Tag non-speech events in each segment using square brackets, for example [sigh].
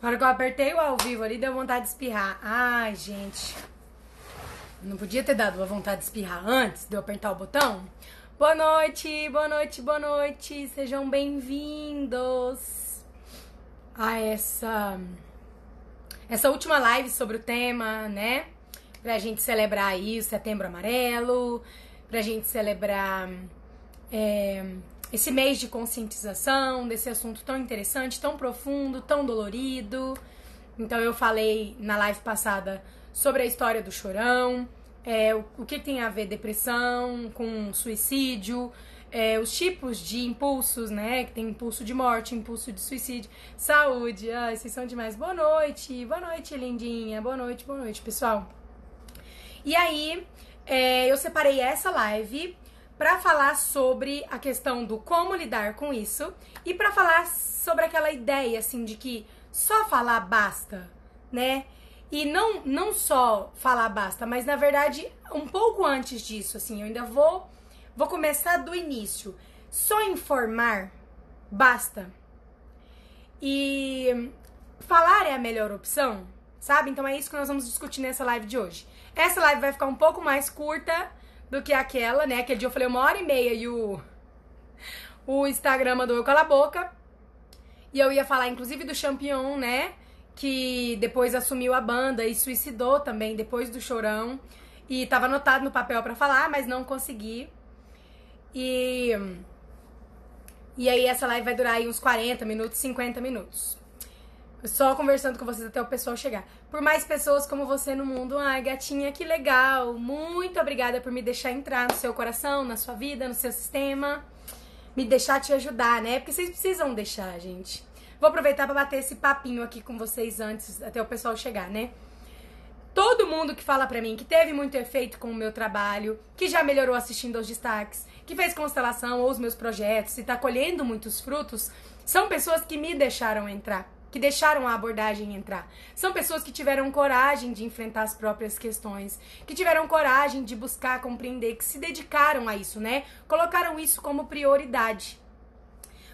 Na hora que eu apertei o ao vivo ali, deu vontade de espirrar. Ai, gente. Não podia ter dado uma vontade de espirrar antes de eu apertar o botão? Boa noite, boa noite, boa noite. Sejam bem-vindos a essa essa última live sobre o tema, né? Pra gente celebrar aí o Setembro Amarelo, pra gente celebrar é, esse mês de conscientização desse assunto tão interessante, tão profundo, tão dolorido. Então eu falei na live passada sobre a história do chorão, é, o, o, que tem a ver depressão com suicídio, é, os tipos de impulsos, né? Que tem impulso de morte, impulso de suicídio, saúde. Ai, vocês são demais. Boa noite, boa noite, lindinha. Boa noite, boa noite, pessoal. E aí, é, eu separei essa live para falar sobre a questão do como lidar com isso e para falar sobre aquela ideia assim de que só falar basta, né? E não não só falar basta, mas na verdade um pouco antes disso, assim, eu ainda vou vou começar do início. Só informar basta. E falar é a melhor opção, sabe? Então é isso que nós vamos discutir nessa live de hoje. Essa live vai ficar um pouco mais curta, do que aquela, né? Aquele dia eu falei uma hora e meia e o, o Instagram mandou eu calar a boca. E eu ia falar, inclusive, do Champion, né? Que depois assumiu a banda e suicidou também depois do chorão. E tava anotado no papel para falar, mas não consegui. E. E aí essa live vai durar aí uns 40 minutos, 50 minutos. Só conversando com vocês até o pessoal chegar. Por mais pessoas como você no mundo. Ai, gatinha, que legal. Muito obrigada por me deixar entrar no seu coração, na sua vida, no seu sistema. Me deixar te ajudar, né? Porque vocês precisam deixar, gente. Vou aproveitar para bater esse papinho aqui com vocês antes, até o pessoal chegar, né? Todo mundo que fala pra mim que teve muito efeito com o meu trabalho, que já melhorou assistindo aos destaques, que fez constelação ou os meus projetos e tá colhendo muitos frutos, são pessoas que me deixaram entrar que deixaram a abordagem entrar. São pessoas que tiveram coragem de enfrentar as próprias questões, que tiveram coragem de buscar compreender, que se dedicaram a isso, né? Colocaram isso como prioridade.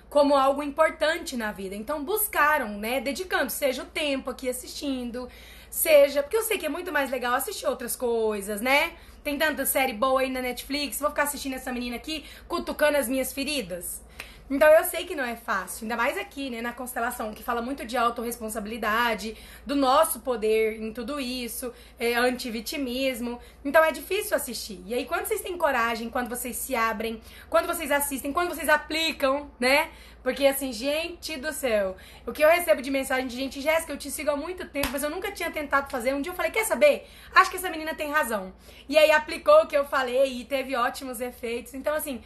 Como algo importante na vida. Então buscaram, né? Dedicando, seja o tempo aqui assistindo, seja. Porque eu sei que é muito mais legal assistir outras coisas, né? Tem tanta série boa aí na Netflix, vou ficar assistindo essa menina aqui, cutucando as minhas feridas. Então eu sei que não é fácil, ainda mais aqui, né, na constelação, que fala muito de autorresponsabilidade, do nosso poder em tudo isso, é, antivitimismo. Então é difícil assistir. E aí, quando vocês têm coragem, quando vocês se abrem, quando vocês assistem, quando vocês aplicam, né? Porque assim, gente do céu, o que eu recebo de mensagem de gente, Jéssica, eu te sigo há muito tempo, mas eu nunca tinha tentado fazer. Um dia eu falei, quer saber? Acho que essa menina tem razão. E aí aplicou o que eu falei e teve ótimos efeitos. Então, assim,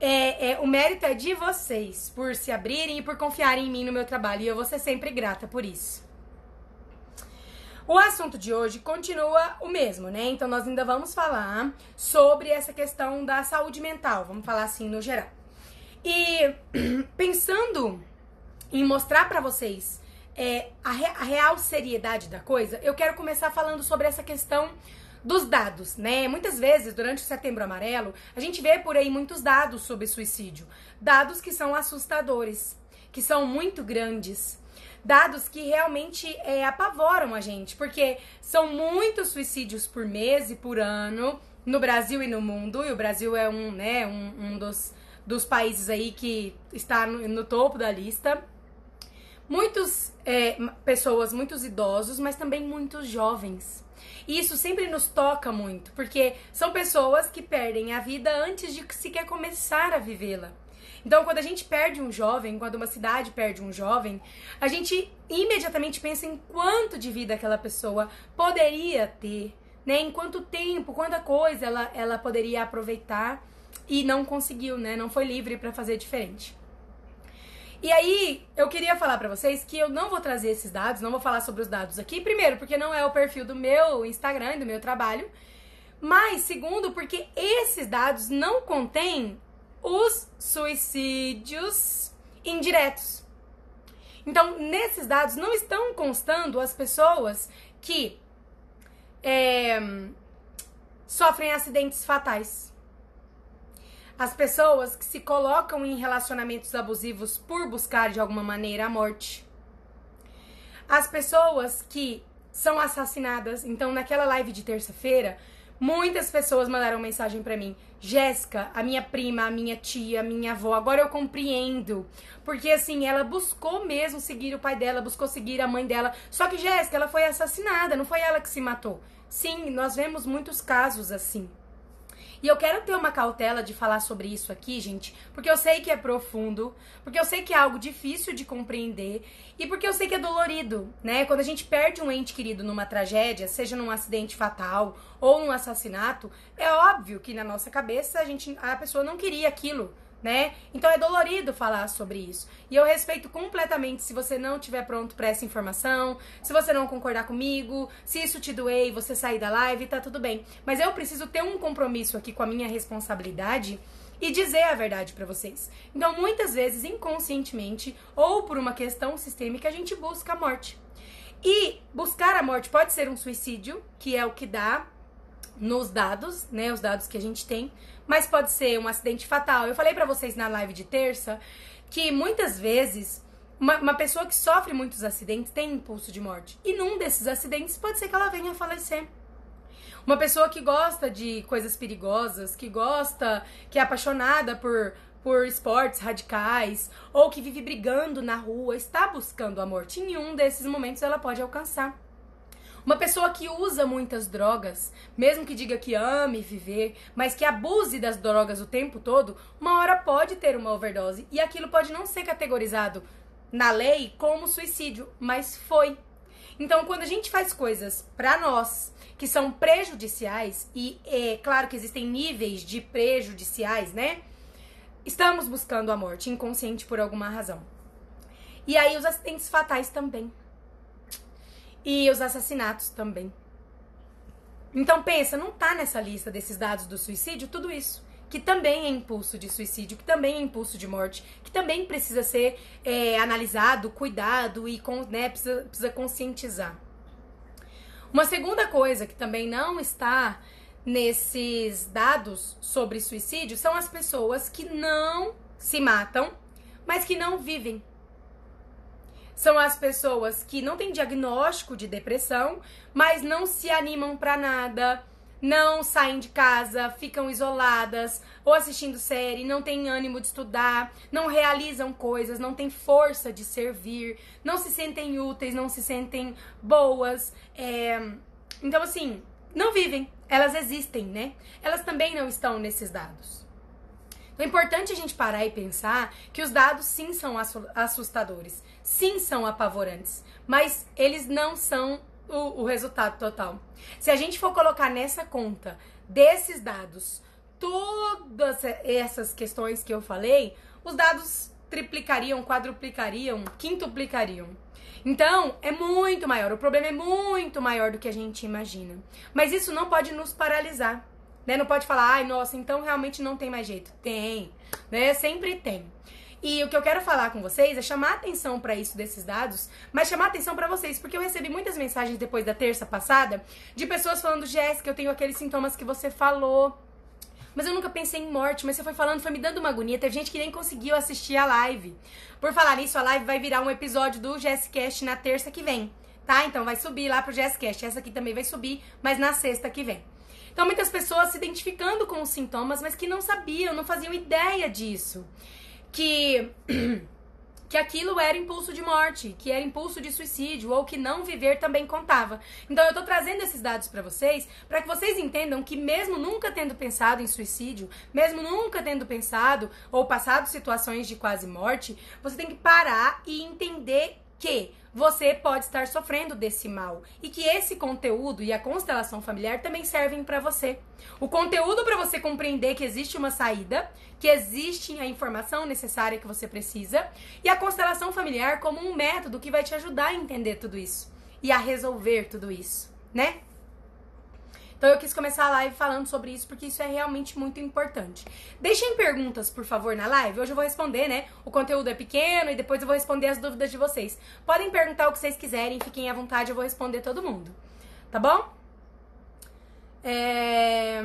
é, é, o mérito é de vocês por se abrirem e por confiarem em mim no meu trabalho. E eu vou ser sempre grata por isso. O assunto de hoje continua o mesmo, né? Então nós ainda vamos falar sobre essa questão da saúde mental, vamos falar assim no geral. E [clears throat] pensando em mostrar para vocês é, a, re, a real seriedade da coisa, eu quero começar falando sobre essa questão dos dados, né? Muitas vezes, durante o Setembro Amarelo, a gente vê por aí muitos dados sobre suicídio. Dados que são assustadores, que são muito grandes. Dados que realmente é, apavoram a gente, porque são muitos suicídios por mês e por ano no Brasil e no mundo, e o Brasil é um, né, um, um dos, dos países aí que está no, no topo da lista. Muitas é, pessoas, muitos idosos, mas também muitos jovens e isso sempre nos toca muito, porque são pessoas que perdem a vida antes de sequer começar a vivê-la. Então, quando a gente perde um jovem, quando uma cidade perde um jovem, a gente imediatamente pensa em quanto de vida aquela pessoa poderia ter, né? Em quanto tempo, quanta coisa ela, ela poderia aproveitar e não conseguiu, né? Não foi livre para fazer diferente. E aí, eu queria falar para vocês que eu não vou trazer esses dados, não vou falar sobre os dados aqui. Primeiro, porque não é o perfil do meu Instagram e do meu trabalho. Mas, segundo, porque esses dados não contêm os suicídios indiretos. Então, nesses dados não estão constando as pessoas que é, sofrem acidentes fatais as pessoas que se colocam em relacionamentos abusivos por buscar de alguma maneira a morte. As pessoas que são assassinadas. Então, naquela live de terça-feira, muitas pessoas mandaram mensagem para mim. Jéssica, a minha prima, a minha tia, a minha avó, agora eu compreendo. Porque assim, ela buscou mesmo seguir o pai dela, buscou seguir a mãe dela. Só que Jéssica, ela foi assassinada, não foi ela que se matou. Sim, nós vemos muitos casos assim. E eu quero ter uma cautela de falar sobre isso aqui, gente, porque eu sei que é profundo, porque eu sei que é algo difícil de compreender e porque eu sei que é dolorido, né? Quando a gente perde um ente querido numa tragédia, seja num acidente fatal ou num assassinato, é óbvio que na nossa cabeça a gente a pessoa não queria aquilo né? Então é dolorido falar sobre isso. E eu respeito completamente se você não estiver pronto para essa informação, se você não concordar comigo, se isso te doer e você sair da live, tá tudo bem. Mas eu preciso ter um compromisso aqui com a minha responsabilidade e dizer a verdade para vocês. Então, muitas vezes, inconscientemente ou por uma questão sistêmica, a gente busca a morte. E buscar a morte pode ser um suicídio, que é o que dá nos dados, né, os dados que a gente tem, mas pode ser um acidente fatal. Eu falei para vocês na live de terça que muitas vezes uma, uma, pessoa que sofre muitos acidentes tem impulso de morte. E num desses acidentes pode ser que ela venha a falecer. Uma pessoa que gosta de coisas perigosas, que gosta, que é apaixonada por, por esportes radicais, ou que vive brigando na rua, está buscando a morte. Em um desses momentos ela pode alcançar. Uma pessoa que usa muitas drogas, mesmo que diga que ame viver, mas que abuse das drogas o tempo todo, uma hora pode ter uma overdose e aquilo pode não ser categorizado na lei como suicídio, mas foi. Então, quando a gente faz coisas para nós que são prejudiciais, e é claro que existem níveis de prejudiciais, né? Estamos buscando a morte inconsciente por alguma razão. E aí os acidentes fatais também. E os assassinatos também. Então pensa, não tá nessa lista desses dados do suicídio tudo isso. Que também é impulso de suicídio, que também é impulso de morte, que também precisa ser é, analisado, cuidado e né, precisa, precisa conscientizar. Uma segunda coisa que também não está nesses dados sobre suicídio são as pessoas que não se matam, mas que não vivem são as pessoas que não têm diagnóstico de depressão, mas não se animam para nada, não saem de casa, ficam isoladas ou assistindo série, não têm ânimo de estudar, não realizam coisas, não têm força de servir, não se sentem úteis, não se sentem boas. É... Então, assim, não vivem, elas existem, né? Elas também não estão nesses dados. Então, é importante a gente parar e pensar que os dados sim são assustadores sim são apavorantes, mas eles não são o, o resultado total. Se a gente for colocar nessa conta desses dados todas essas questões que eu falei, os dados triplicariam, quadruplicariam, quintuplicariam. Então, é muito maior, o problema é muito maior do que a gente imagina. Mas isso não pode nos paralisar, né? Não pode falar, ai, nossa, então realmente não tem mais jeito. Tem, né? Sempre tem. E o que eu quero falar com vocês é chamar atenção para isso desses dados, mas chamar atenção para vocês, porque eu recebi muitas mensagens depois da terça passada de pessoas falando: Jéssica, eu tenho aqueles sintomas que você falou. Mas eu nunca pensei em morte, mas você foi falando, foi me dando uma agonia. Teve gente que nem conseguiu assistir a live. Por falar nisso, a live vai virar um episódio do Jesscast na terça que vem, tá? Então vai subir lá pro Jesscast. Essa aqui também vai subir, mas na sexta que vem. Então muitas pessoas se identificando com os sintomas, mas que não sabiam, não faziam ideia disso que [clears throat] que aquilo era impulso de morte, que era impulso de suicídio ou que não viver também contava. Então eu tô trazendo esses dados para vocês, para que vocês entendam que mesmo nunca tendo pensado em suicídio, mesmo nunca tendo pensado ou passado situações de quase morte, você tem que parar e entender que você pode estar sofrendo desse mal e que esse conteúdo e a constelação familiar também servem para você. O conteúdo para você compreender que existe uma saída, que existe a informação necessária que você precisa e a constelação familiar como um método que vai te ajudar a entender tudo isso e a resolver tudo isso, né? Então eu quis começar a live falando sobre isso porque isso é realmente muito importante. Deixem perguntas, por favor, na live. Hoje eu vou responder, né? O conteúdo é pequeno e depois eu vou responder as dúvidas de vocês. Podem perguntar o que vocês quiserem, fiquem à vontade, eu vou responder todo mundo. Tá bom? É...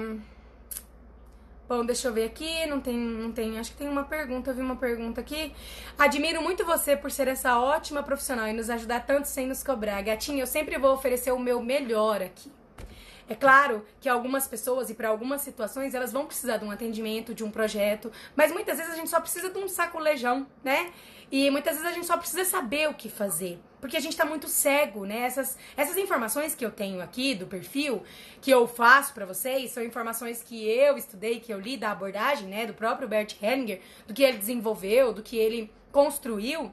Bom, deixa eu ver aqui, não tem, não tem, acho que tem uma pergunta, eu vi uma pergunta aqui. Admiro muito você por ser essa ótima profissional e nos ajudar tanto sem nos cobrar. Gatinha, eu sempre vou oferecer o meu melhor aqui. É claro que algumas pessoas e para algumas situações elas vão precisar de um atendimento, de um projeto, mas muitas vezes a gente só precisa de um sacolejão, né? E muitas vezes a gente só precisa saber o que fazer. Porque a gente tá muito cego, né? Essas, essas informações que eu tenho aqui do perfil, que eu faço para vocês, são informações que eu estudei, que eu li da abordagem, né? Do próprio Bert Hellinger, do que ele desenvolveu, do que ele construiu.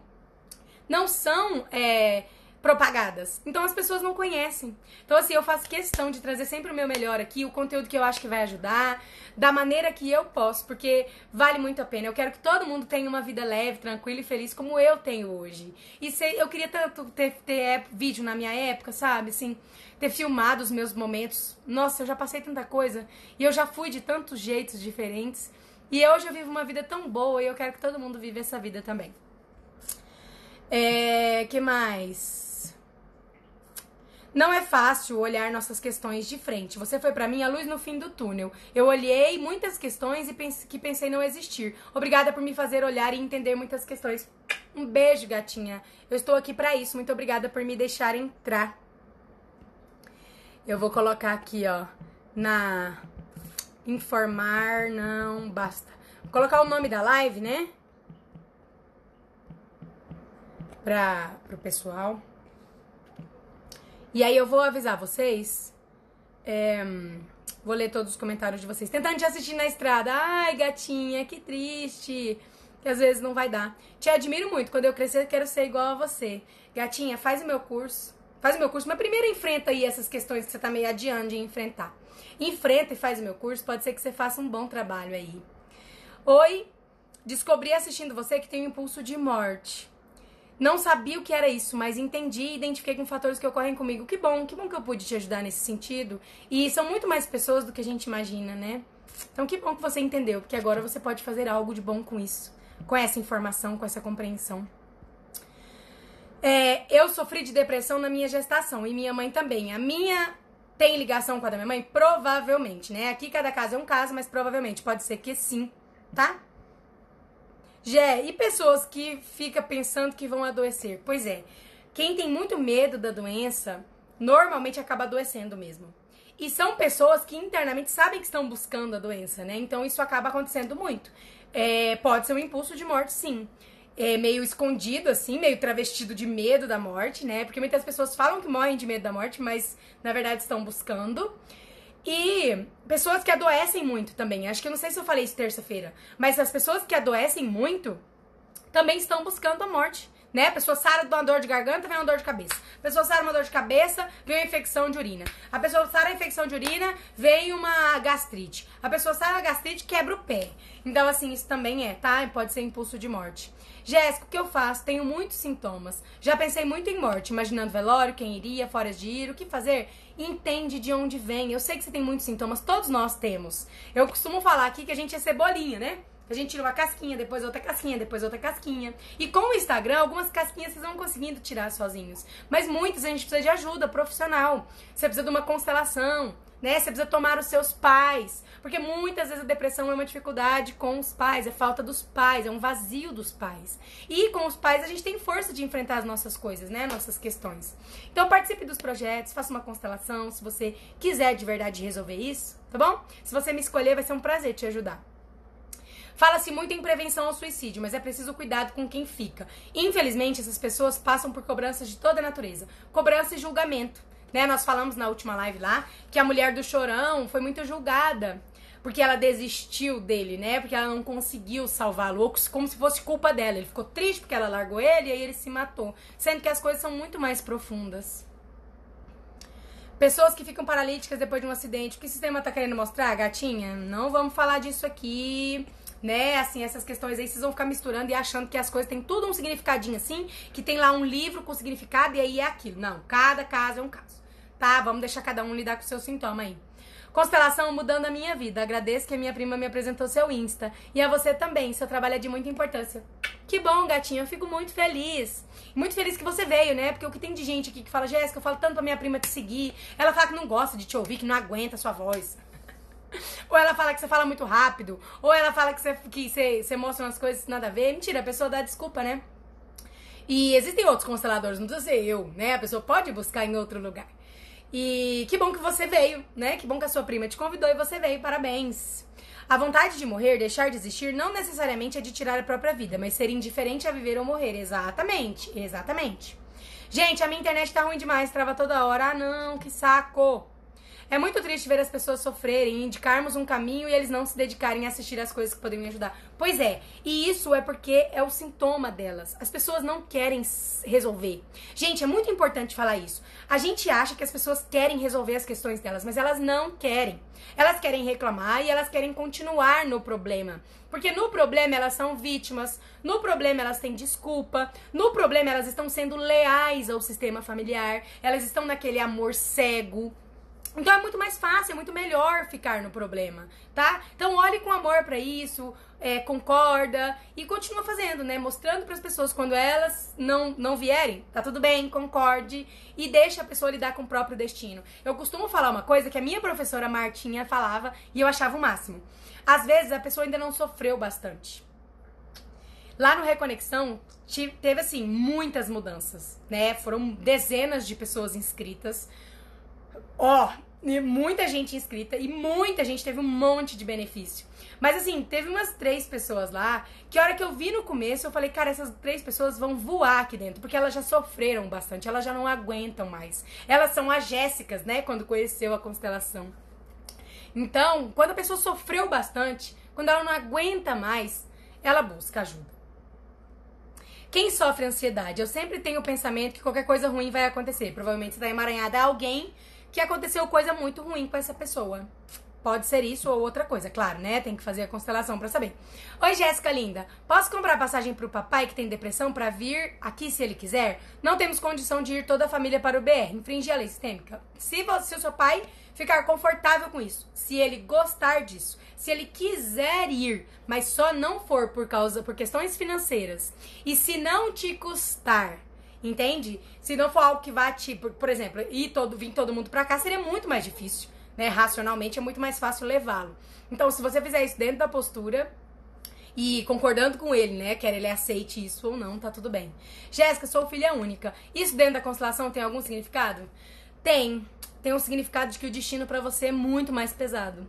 Não são. É, propagadas. Então as pessoas não conhecem. Então, assim, eu faço questão de trazer sempre o meu melhor aqui, o conteúdo que eu acho que vai ajudar, da maneira que eu posso, porque vale muito a pena. Eu quero que todo mundo tenha uma vida leve, tranquila e feliz como eu tenho hoje. E sei, eu queria tanto ter, ter vídeo na minha época, sabe? Assim, ter filmado os meus momentos. Nossa, eu já passei tanta coisa e eu já fui de tantos jeitos diferentes. E hoje eu vivo uma vida tão boa e eu quero que todo mundo viva essa vida também. É, que mais? Não é fácil olhar nossas questões de frente. Você foi para mim a luz no fim do túnel. Eu olhei muitas questões e pense, que pensei não existir. Obrigada por me fazer olhar e entender muitas questões. Um beijo, gatinha. Eu estou aqui para isso. Muito obrigada por me deixar entrar. Eu vou colocar aqui, ó, na informar, não basta. Vou colocar o nome da live, né? Para o pessoal. E aí eu vou avisar vocês. É, vou ler todos os comentários de vocês. Tentando te assistir na estrada. Ai, gatinha, que triste. Que às vezes não vai dar. Te admiro muito. Quando eu crescer, quero ser igual a você. Gatinha, faz o meu curso. Faz o meu curso. Mas primeiro enfrenta aí essas questões que você tá meio adiando de enfrentar. Enfrenta e faz o meu curso. Pode ser que você faça um bom trabalho aí. Oi, descobri assistindo você que tem um impulso de morte. Não sabia o que era isso, mas entendi e identifiquei com fatores que ocorrem comigo. Que bom, que bom que eu pude te ajudar nesse sentido. E são muito mais pessoas do que a gente imagina, né? Então que bom que você entendeu, porque agora você pode fazer algo de bom com isso, com essa informação, com essa compreensão. É, eu sofri de depressão na minha gestação e minha mãe também. A minha tem ligação com a da minha mãe? Provavelmente, né? Aqui cada caso é um caso, mas provavelmente pode ser que sim, tá? Jé, e pessoas que ficam pensando que vão adoecer? Pois é, quem tem muito medo da doença, normalmente acaba adoecendo mesmo. E são pessoas que internamente sabem que estão buscando a doença, né? Então isso acaba acontecendo muito. É, pode ser um impulso de morte, sim. É meio escondido, assim, meio travestido de medo da morte, né? Porque muitas pessoas falam que morrem de medo da morte, mas na verdade estão buscando. E pessoas que adoecem muito também. Acho que eu não sei se eu falei isso terça-feira, mas as pessoas que adoecem muito também estão buscando a morte. Né? A pessoa sara de uma dor de garganta, vem uma dor de cabeça. A pessoa sara uma dor de cabeça, vem uma infecção de urina. A pessoa sara a infecção de urina, vem uma gastrite. A pessoa sara a gastrite, quebra o pé. Então, assim, isso também é, tá? Pode ser impulso de morte. Jéssica, o que eu faço? Tenho muitos sintomas. Já pensei muito em morte, imaginando velório, quem iria, fora de ir, o que fazer? Entende de onde vem. Eu sei que você tem muitos sintomas, todos nós temos. Eu costumo falar aqui que a gente é cebolinha, né? A gente tira uma casquinha, depois outra casquinha, depois outra casquinha. E com o Instagram, algumas casquinhas vocês vão conseguindo tirar sozinhos. Mas muitas a gente precisa de ajuda profissional. Você precisa de uma constelação, né? Você precisa tomar os seus pais. Porque muitas vezes a depressão é uma dificuldade com os pais, é falta dos pais, é um vazio dos pais. E com os pais a gente tem força de enfrentar as nossas coisas, né? Nossas questões. Então participe dos projetos, faça uma constelação, se você quiser de verdade resolver isso, tá bom? Se você me escolher, vai ser um prazer te ajudar. Fala-se muito em prevenção ao suicídio, mas é preciso cuidado com quem fica. Infelizmente, essas pessoas passam por cobranças de toda natureza, cobrança e julgamento. Né? Nós falamos na última live lá que a mulher do chorão foi muito julgada porque ela desistiu dele, né? Porque ela não conseguiu salvá-lo, como se fosse culpa dela. Ele ficou triste porque ela largou ele e aí ele se matou. Sendo que as coisas são muito mais profundas. Pessoas que ficam paralíticas depois de um acidente. O que o sistema tá querendo mostrar, gatinha? Não vamos falar disso aqui né? Assim, essas questões aí vocês vão ficar misturando e achando que as coisas têm tudo um significadinho assim, que tem lá um livro com significado e aí é aquilo. Não, cada caso é um caso. Tá? Vamos deixar cada um lidar com o seu sintoma aí. Constelação mudando a minha vida. Agradeço que a minha prima me apresentou seu Insta. E a você também. Seu trabalho é de muita importância. Que bom, gatinha. Eu fico muito feliz. Muito feliz que você veio, né? Porque o que tem de gente aqui que fala, Jéssica, eu falo tanto pra minha prima te seguir. Ela fala que não gosta de te ouvir, que não aguenta a sua voz. [laughs] ou ela fala que você fala muito rápido, ou ela fala que você, que você, você mostra umas coisas nada a ver. Mentira, a pessoa dá desculpa, né? E existem outros consteladores, não precisa ser eu, né? A pessoa pode buscar em outro lugar. E que bom que você veio, né? Que bom que a sua prima te convidou e você veio, parabéns. A vontade de morrer, deixar de existir, não necessariamente é de tirar a própria vida, mas ser indiferente a viver ou morrer. Exatamente, exatamente. Gente, a minha internet tá ruim demais, trava toda hora. Ah, não, que saco. É muito triste ver as pessoas sofrerem, indicarmos um caminho e eles não se dedicarem a assistir as coisas que podem me ajudar. Pois é, e isso é porque é o sintoma delas. As pessoas não querem resolver. Gente, é muito importante falar isso. A gente acha que as pessoas querem resolver as questões delas, mas elas não querem. Elas querem reclamar e elas querem continuar no problema. Porque no problema elas são vítimas, no problema elas têm desculpa, no problema elas estão sendo leais ao sistema familiar, elas estão naquele amor cego. Então é muito mais fácil, é muito melhor ficar no problema, tá? Então olhe com amor para isso, é, concorda e continua fazendo, né? Mostrando para as pessoas quando elas não, não vierem, tá tudo bem, concorde e deixa a pessoa lidar com o próprio destino. Eu costumo falar uma coisa que a minha professora Martinha falava e eu achava o máximo. Às vezes a pessoa ainda não sofreu bastante. Lá no Reconexão teve assim muitas mudanças, né? Foram dezenas de pessoas inscritas. Ó, muita gente inscrita e muita gente teve um monte de benefício. Mas assim, teve umas três pessoas lá que a hora que eu vi no começo, eu falei, cara, essas três pessoas vão voar aqui dentro, porque elas já sofreram bastante, elas já não aguentam mais. Elas são as Jéssicas, né, quando conheceu a constelação. Então, quando a pessoa sofreu bastante, quando ela não aguenta mais, ela busca ajuda. Quem sofre ansiedade? Eu sempre tenho o pensamento que qualquer coisa ruim vai acontecer. Provavelmente você tá emaranhada a alguém que aconteceu coisa muito ruim com essa pessoa. Pode ser isso ou outra coisa, claro, né? Tem que fazer a constelação para saber. Oi, Jéssica linda. Posso comprar passagem pro papai que tem depressão para vir aqui se ele quiser? Não temos condição de ir toda a família para o BR. Infringir a lei sistêmica. Se, você, se o seu pai ficar confortável com isso, se ele gostar disso, se ele quiser ir, mas só não for por causa por questões financeiras e se não te custar Entende? Se não for algo que vá te, por, por exemplo, ir todo, vir todo mundo pra cá, seria muito mais difícil. Né? Racionalmente é muito mais fácil levá-lo. Então, se você fizer isso dentro da postura e concordando com ele, né? Quer ele aceite isso ou não, tá tudo bem. Jéssica, sou filha única. Isso dentro da constelação tem algum significado? Tem. Tem um significado de que o destino para você é muito mais pesado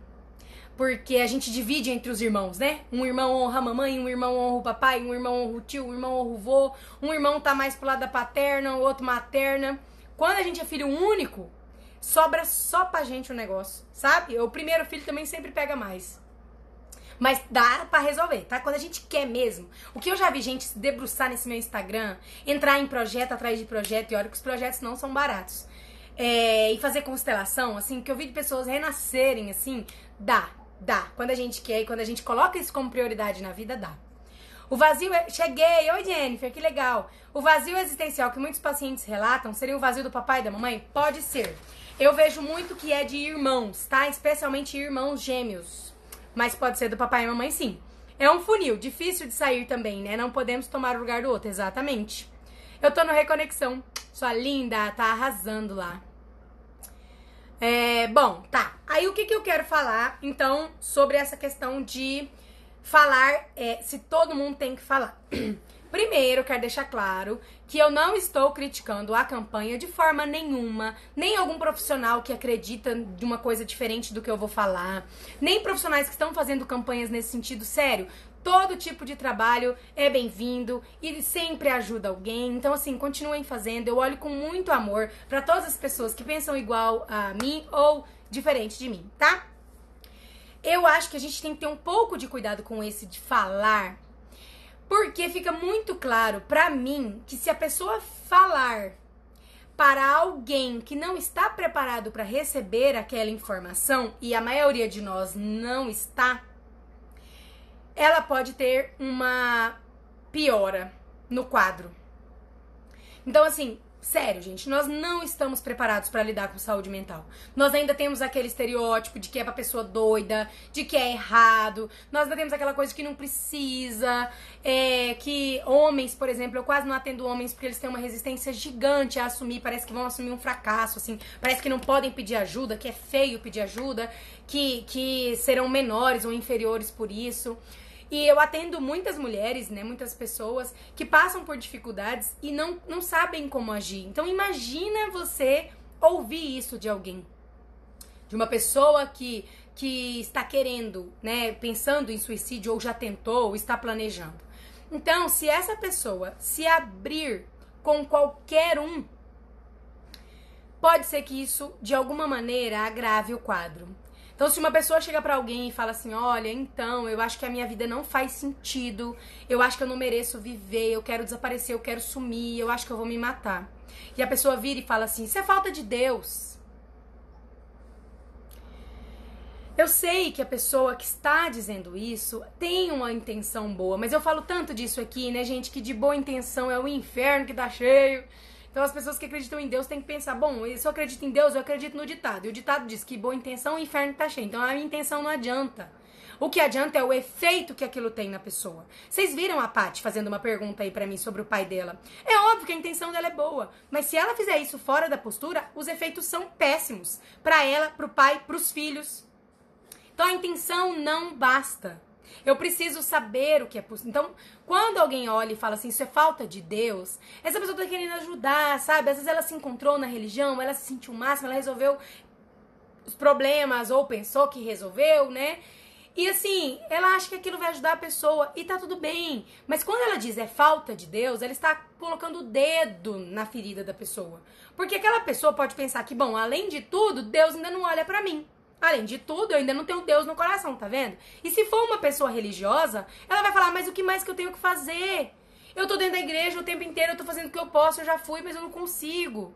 porque a gente divide entre os irmãos, né? Um irmão honra a mamãe, um irmão honra o papai, um irmão honra o tio, um irmão honra o vô, um irmão tá mais pro lado da paterna, o outro materna. Quando a gente é filho único, sobra só pra gente o negócio, sabe? O primeiro filho também sempre pega mais. Mas dá para resolver, tá? Quando a gente quer mesmo. O que eu já vi gente se debruçar nesse meu Instagram, entrar em projeto atrás de projeto, e olha que os projetos não são baratos. É, e fazer constelação, assim, que eu vi de pessoas renascerem, assim, dá. Dá. Quando a gente quer e quando a gente coloca isso como prioridade na vida, dá. O vazio. É... Cheguei! Oi, Jennifer, que legal! O vazio existencial que muitos pacientes relatam seria o vazio do papai e da mamãe? Pode ser. Eu vejo muito que é de irmãos, tá? Especialmente irmãos gêmeos. Mas pode ser do papai e mamãe, sim. É um funil, difícil de sair também, né? Não podemos tomar o lugar do outro, exatamente. Eu tô no Reconexão. Sua linda, tá arrasando lá. É, bom, tá. Aí o que, que eu quero falar, então, sobre essa questão de falar é, se todo mundo tem que falar. [clears throat] Primeiro, quero deixar claro que eu não estou criticando a campanha de forma nenhuma, nem algum profissional que acredita de uma coisa diferente do que eu vou falar, nem profissionais que estão fazendo campanhas nesse sentido. Sério, Todo tipo de trabalho é bem-vindo e sempre ajuda alguém. Então, assim, continuem fazendo. Eu olho com muito amor para todas as pessoas que pensam igual a mim ou diferente de mim, tá? Eu acho que a gente tem que ter um pouco de cuidado com esse de falar, porque fica muito claro para mim que se a pessoa falar para alguém que não está preparado para receber aquela informação, e a maioria de nós não está, ela pode ter uma piora no quadro. Então, assim, Sério, gente, nós não estamos preparados para lidar com saúde mental. Nós ainda temos aquele estereótipo de que é pra pessoa doida, de que é errado. Nós ainda temos aquela coisa que não precisa. É, que homens, por exemplo, eu quase não atendo homens porque eles têm uma resistência gigante a assumir. Parece que vão assumir um fracasso, assim. Parece que não podem pedir ajuda, que é feio pedir ajuda, que, que serão menores ou inferiores por isso. E eu atendo muitas mulheres, né, muitas pessoas que passam por dificuldades e não, não sabem como agir. Então imagina você ouvir isso de alguém. De uma pessoa que, que está querendo, né, pensando em suicídio ou já tentou ou está planejando. Então, se essa pessoa se abrir com qualquer um, pode ser que isso de alguma maneira agrave o quadro. Então, se uma pessoa chega para alguém e fala assim: Olha, então, eu acho que a minha vida não faz sentido, eu acho que eu não mereço viver, eu quero desaparecer, eu quero sumir, eu acho que eu vou me matar. E a pessoa vira e fala assim: Isso é falta de Deus. Eu sei que a pessoa que está dizendo isso tem uma intenção boa, mas eu falo tanto disso aqui, né, gente, que de boa intenção é o inferno que tá cheio. Então as pessoas que acreditam em Deus têm que pensar, bom, se eu acredito em Deus, eu acredito no ditado. E o ditado diz que boa intenção, o inferno tá cheio. Então a minha intenção não adianta. O que adianta é o efeito que aquilo tem na pessoa. Vocês viram a Paty fazendo uma pergunta aí para mim sobre o pai dela? É óbvio que a intenção dela é boa, mas se ela fizer isso fora da postura, os efeitos são péssimos para ela, pro pai, pros filhos. Então a intenção não basta. Eu preciso saber o que é possível. Então, quando alguém olha e fala assim, isso é falta de Deus, essa pessoa tá querendo ajudar, sabe? Às vezes ela se encontrou na religião, ela se sentiu máxima, ela resolveu os problemas ou pensou que resolveu, né? E assim, ela acha que aquilo vai ajudar a pessoa e tá tudo bem. Mas quando ela diz é falta de Deus, ela está colocando o dedo na ferida da pessoa. Porque aquela pessoa pode pensar que, bom, além de tudo, Deus ainda não olha para mim. Além de tudo, eu ainda não tenho Deus no coração, tá vendo? E se for uma pessoa religiosa, ela vai falar, mas o que mais que eu tenho que fazer? Eu tô dentro da igreja o tempo inteiro, eu tô fazendo o que eu posso, eu já fui, mas eu não consigo.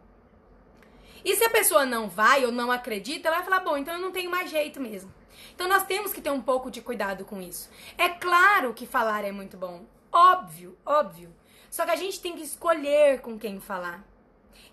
E se a pessoa não vai ou não acredita, ela vai falar, bom, então eu não tenho mais jeito mesmo. Então nós temos que ter um pouco de cuidado com isso. É claro que falar é muito bom. Óbvio, óbvio. Só que a gente tem que escolher com quem falar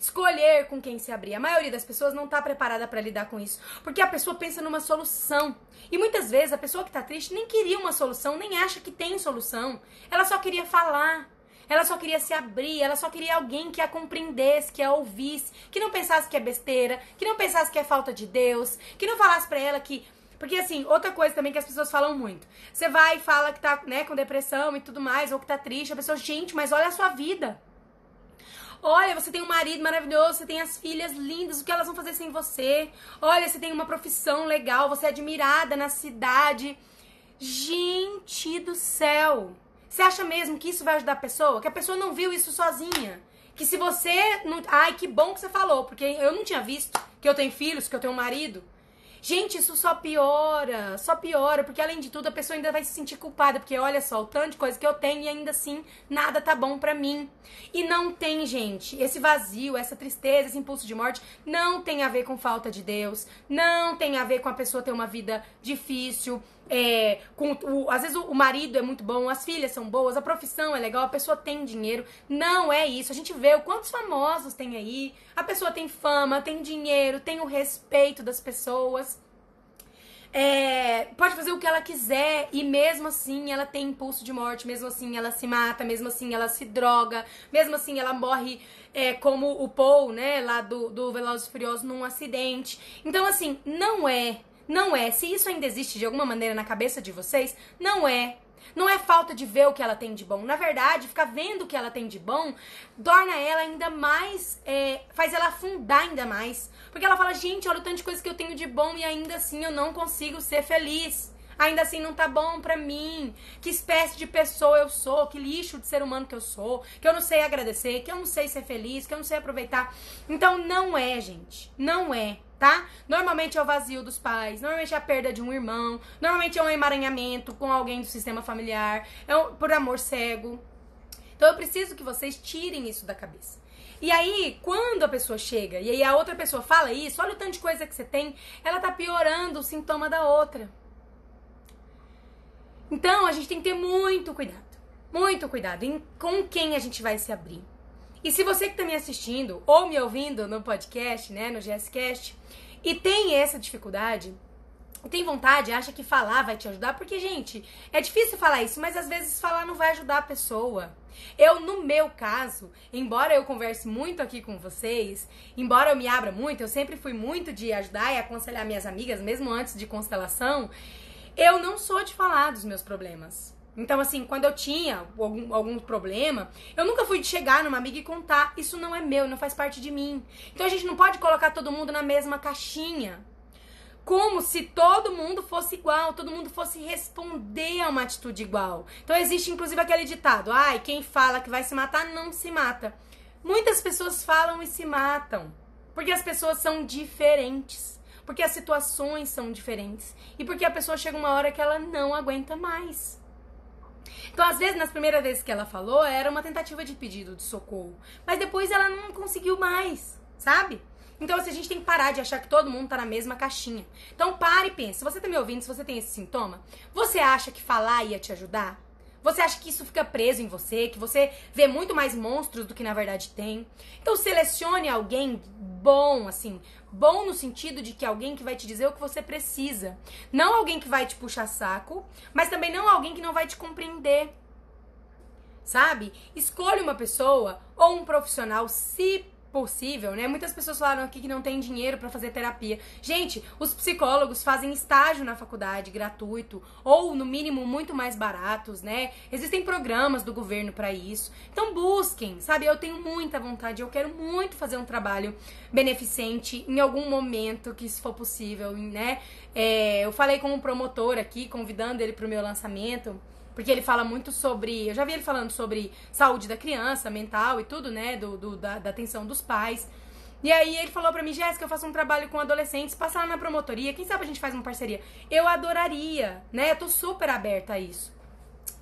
escolher com quem se abrir. A maioria das pessoas não está preparada para lidar com isso, porque a pessoa pensa numa solução. E muitas vezes a pessoa que está triste nem queria uma solução, nem acha que tem solução. Ela só queria falar. Ela só queria se abrir, ela só queria alguém que a compreendesse, que a ouvisse, que não pensasse que é besteira, que não pensasse que é falta de Deus, que não falasse para ela que porque, assim, outra coisa também que as pessoas falam muito. Você vai e fala que tá, né, com depressão e tudo mais, ou que tá triste, a pessoa, gente, mas olha a sua vida. Olha, você tem um marido maravilhoso, você tem as filhas lindas, o que elas vão fazer sem você? Olha, você tem uma profissão legal, você é admirada na cidade. Gente do céu! Você acha mesmo que isso vai ajudar a pessoa? Que a pessoa não viu isso sozinha? Que se você não. Ai, que bom que você falou, porque eu não tinha visto que eu tenho filhos, que eu tenho um marido. Gente, isso só piora, só piora, porque além de tudo a pessoa ainda vai se sentir culpada, porque olha só, o tanto de coisa que eu tenho e ainda assim nada tá bom pra mim. E não tem, gente, esse vazio, essa tristeza, esse impulso de morte não tem a ver com falta de Deus, não tem a ver com a pessoa ter uma vida difícil, é, com o, às vezes o, o, marido é muito bom, as filhas são boas, a profissão é legal, a pessoa tem dinheiro. Não é isso. A gente vê o quantos famosos tem aí. A pessoa tem fama, tem dinheiro, tem o respeito das pessoas. É, pode fazer o que ela quiser e mesmo assim ela tem impulso de morte, mesmo assim ela se mata, mesmo assim ela se droga, mesmo assim ela morre é, como o Paul, né, lá do, do Velozes Furiosos num acidente. Então assim, não é não é. Se isso ainda existe de alguma maneira na cabeça de vocês, não é. Não é falta de ver o que ela tem de bom. Na verdade, ficar vendo o que ela tem de bom torna ela ainda mais. É, faz ela afundar ainda mais. Porque ela fala, gente, olha o tanto de coisa que eu tenho de bom e ainda assim eu não consigo ser feliz. Ainda assim não tá bom pra mim. Que espécie de pessoa eu sou, que lixo de ser humano que eu sou, que eu não sei agradecer, que eu não sei ser feliz, que eu não sei aproveitar. Então não é, gente. Não é tá? Normalmente é o vazio dos pais, normalmente é a perda de um irmão, normalmente é um emaranhamento com alguém do sistema familiar, é um, por amor cego. Então eu preciso que vocês tirem isso da cabeça. E aí, quando a pessoa chega e aí a outra pessoa fala isso, olha o tanto de coisa que você tem, ela tá piorando o sintoma da outra. Então a gente tem que ter muito cuidado, muito cuidado em com quem a gente vai se abrir. E se você que tá me assistindo ou me ouvindo no podcast, né, no GSCast, e tem essa dificuldade, tem vontade, acha que falar vai te ajudar, porque, gente, é difícil falar isso, mas às vezes falar não vai ajudar a pessoa. Eu, no meu caso, embora eu converse muito aqui com vocês, embora eu me abra muito, eu sempre fui muito de ajudar e aconselhar minhas amigas, mesmo antes de constelação, eu não sou de falar dos meus problemas. Então, assim, quando eu tinha algum, algum problema, eu nunca fui de chegar numa amiga e contar. Isso não é meu, não faz parte de mim. Então a gente não pode colocar todo mundo na mesma caixinha. Como se todo mundo fosse igual, todo mundo fosse responder a uma atitude igual. Então existe inclusive aquele ditado: ai, quem fala que vai se matar não se mata. Muitas pessoas falam e se matam. Porque as pessoas são diferentes. Porque as situações são diferentes. E porque a pessoa chega uma hora que ela não aguenta mais. Então, às vezes, nas primeiras vezes que ela falou, era uma tentativa de pedido de socorro. Mas depois ela não conseguiu mais, sabe? Então, assim, a gente tem que parar de achar que todo mundo tá na mesma caixinha. Então, pare e pense. Se você tá me ouvindo, se você tem esse sintoma, você acha que falar ia te ajudar? Você acha que isso fica preso em você, que você vê muito mais monstros do que na verdade tem? Então selecione alguém bom, assim, bom no sentido de que alguém que vai te dizer o que você precisa. Não alguém que vai te puxar saco, mas também não alguém que não vai te compreender. Sabe? Escolha uma pessoa ou um profissional, se possível, né? Muitas pessoas falaram aqui que não tem dinheiro para fazer terapia. Gente, os psicólogos fazem estágio na faculdade gratuito ou no mínimo muito mais baratos, né? Existem programas do governo para isso. Então busquem, sabe? Eu tenho muita vontade, eu quero muito fazer um trabalho beneficente em algum momento que isso for possível, né? É, eu falei com um promotor aqui, convidando ele para o meu lançamento. Porque ele fala muito sobre. Eu já vi ele falando sobre saúde da criança, mental e tudo, né? Do, do da, da atenção dos pais. E aí ele falou pra mim, Jéssica, eu faço um trabalho com adolescentes, passa lá na promotoria, quem sabe a gente faz uma parceria. Eu adoraria, né? Eu tô super aberta a isso.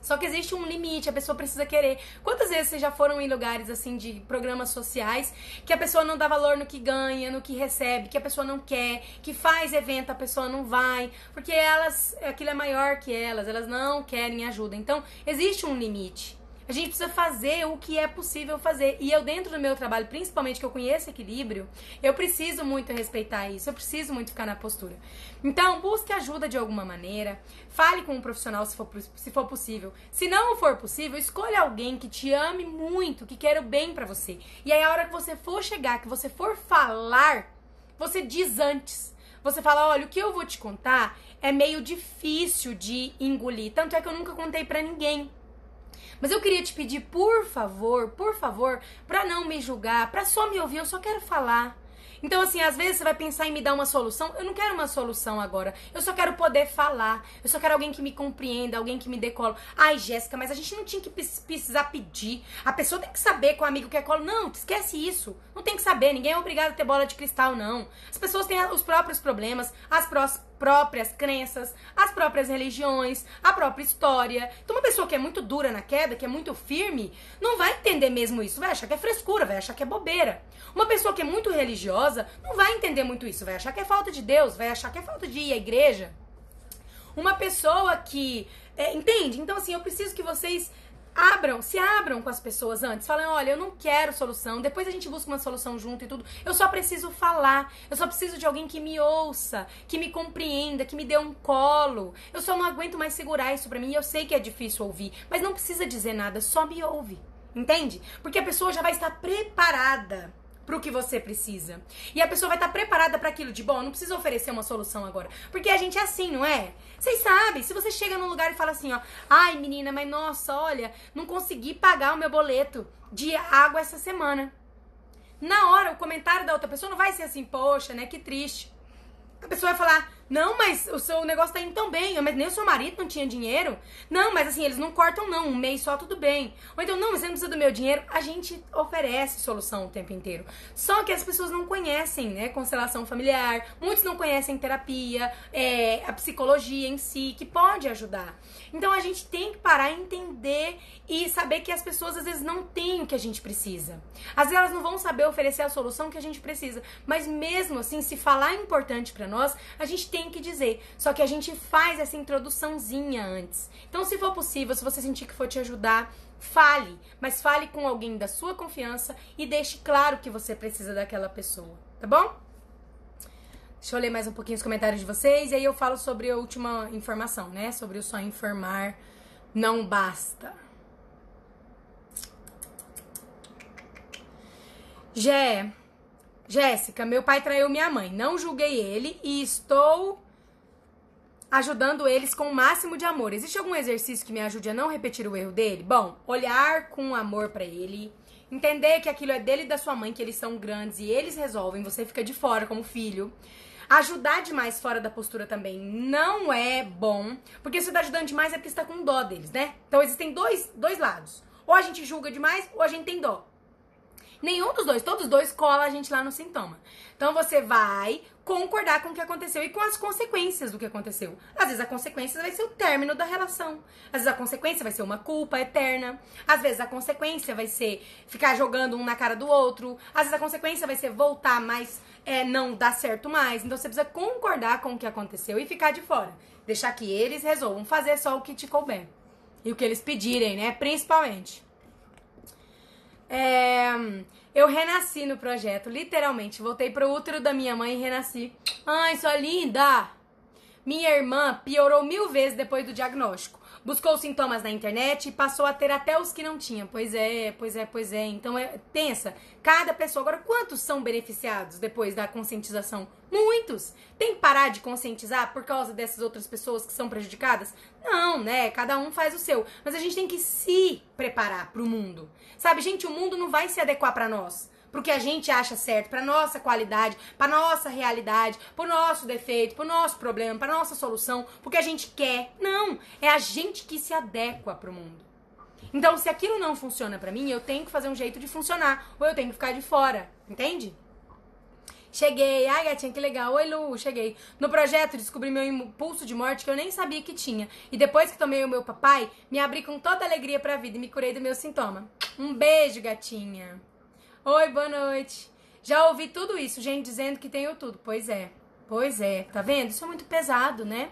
Só que existe um limite, a pessoa precisa querer. Quantas vezes vocês já foram em lugares assim de programas sociais que a pessoa não dá valor no que ganha, no que recebe, que a pessoa não quer, que faz evento, a pessoa não vai, porque elas, aquilo é maior que elas, elas não querem ajuda. Então, existe um limite. A gente precisa fazer o que é possível fazer. E eu, dentro do meu trabalho, principalmente que eu conheço equilíbrio, eu preciso muito respeitar isso, eu preciso muito ficar na postura. Então, busque ajuda de alguma maneira, fale com um profissional se for, se for possível. Se não for possível, escolha alguém que te ame muito, que queira o bem para você. E aí, a hora que você for chegar, que você for falar, você diz antes. Você fala, olha, o que eu vou te contar é meio difícil de engolir. Tanto é que eu nunca contei para ninguém. Mas eu queria te pedir, por favor, por favor, para não me julgar, para só me ouvir, eu só quero falar. Então, assim, às vezes você vai pensar em me dar uma solução. Eu não quero uma solução agora. Eu só quero poder falar. Eu só quero alguém que me compreenda, alguém que me dê colo. Ai, Jéssica, mas a gente não tinha que precisar pedir. A pessoa tem que saber que o amigo quer colo. Não, esquece isso. Não tem que saber. Ninguém é obrigado a ter bola de cristal, não. As pessoas têm os próprios problemas, as próprias crenças, as próprias religiões, a própria história. Então, uma pessoa que é muito dura na queda, que é muito firme, não vai entender mesmo isso. Vai achar que é frescura, vai achar que é bobeira. Uma pessoa que é muito religiosa não vai entender muito isso. Vai achar que é falta de Deus, vai achar que é falta de ir à igreja. Uma pessoa que. É, entende? Então, assim, eu preciso que vocês abram, se abram com as pessoas antes. Falem, olha, eu não quero solução. Depois a gente busca uma solução junto e tudo. Eu só preciso falar. Eu só preciso de alguém que me ouça, que me compreenda, que me dê um colo. Eu só não aguento mais segurar isso pra mim. Eu sei que é difícil ouvir, mas não precisa dizer nada, só me ouve. Entende? Porque a pessoa já vai estar preparada pro que você precisa. E a pessoa vai estar preparada para aquilo de, bom, não precisa oferecer uma solução agora. Porque a gente é assim, não é? Vocês sabem, se você chega num lugar e fala assim, ó, ai menina, mas nossa, olha, não consegui pagar o meu boleto de água essa semana. Na hora, o comentário da outra pessoa não vai ser assim, poxa, né, que triste. A pessoa vai falar, não, mas o seu negócio tá indo tão bem, mas nem o seu marido não tinha dinheiro. Não, mas assim, eles não cortam não, um mês só tudo bem. Ou então, não, mas você não precisa do meu dinheiro. A gente oferece solução o tempo inteiro. Só que as pessoas não conhecem, né, constelação familiar, muitos não conhecem terapia, é, a psicologia em si, que pode ajudar. Então a gente tem que parar entender e saber que as pessoas às vezes não têm o que a gente precisa. Às vezes elas não vão saber oferecer a solução que a gente precisa, mas mesmo assim, se falar é importante para nós, a gente tem tem que dizer. Só que a gente faz essa introduçãozinha antes. Então, se for possível, se você sentir que for te ajudar, Fale, mas fale com alguém da sua confiança e deixe claro que você precisa daquela pessoa, tá bom? Deixa eu ler mais um pouquinho os comentários de vocês e aí eu falo sobre a última informação, né? Sobre o só informar não basta. Jé, Jéssica, meu pai traiu minha mãe. Não julguei ele e estou ajudando eles com o máximo de amor. Existe algum exercício que me ajude a não repetir o erro dele? Bom, olhar com amor para ele, entender que aquilo é dele e da sua mãe, que eles são grandes e eles resolvem, você fica de fora como filho. Ajudar demais fora da postura também não é bom, porque se tá ajudando demais é porque você tá com dó deles, né? Então existem dois, dois lados. Ou a gente julga demais, ou a gente tem dó. Nenhum dos dois, todos os dois cola a gente lá no sintoma. Então você vai concordar com o que aconteceu e com as consequências do que aconteceu. Às vezes a consequência vai ser o término da relação. Às vezes a consequência vai ser uma culpa eterna. Às vezes a consequência vai ser ficar jogando um na cara do outro. Às vezes a consequência vai ser voltar, mas é, não dar certo mais. Então você precisa concordar com o que aconteceu e ficar de fora. Deixar que eles resolvam fazer só o que te couber. E o que eles pedirem, né? Principalmente. É, eu renasci no projeto, literalmente. Voltei pro útero da minha mãe e renasci. Ai, sua linda! Minha irmã piorou mil vezes depois do diagnóstico. Buscou sintomas na internet e passou a ter até os que não tinha. Pois é, pois é, pois é. Então é tensa. Cada pessoa. Agora, quantos são beneficiados depois da conscientização? Muitos. Tem que parar de conscientizar por causa dessas outras pessoas que são prejudicadas? Não, né? Cada um faz o seu. Mas a gente tem que se preparar pro mundo. Sabe, gente, o mundo não vai se adequar para nós pro que a gente acha certo, pra nossa qualidade, pra nossa realidade, pro nosso defeito, pro nosso problema, pra nossa solução, porque a gente quer. Não, é a gente que se adequa pro mundo. Então, se aquilo não funciona para mim, eu tenho que fazer um jeito de funcionar, ou eu tenho que ficar de fora, entende? Cheguei, ai gatinha, que legal. Oi Lu, cheguei. No projeto descobri meu impulso de morte que eu nem sabia que tinha. E depois que tomei o meu papai, me abri com toda alegria pra vida e me curei do meu sintoma. Um beijo, gatinha. Oi, boa noite. Já ouvi tudo isso, gente dizendo que tenho tudo. Pois é, pois é. Tá vendo? Isso é muito pesado, né?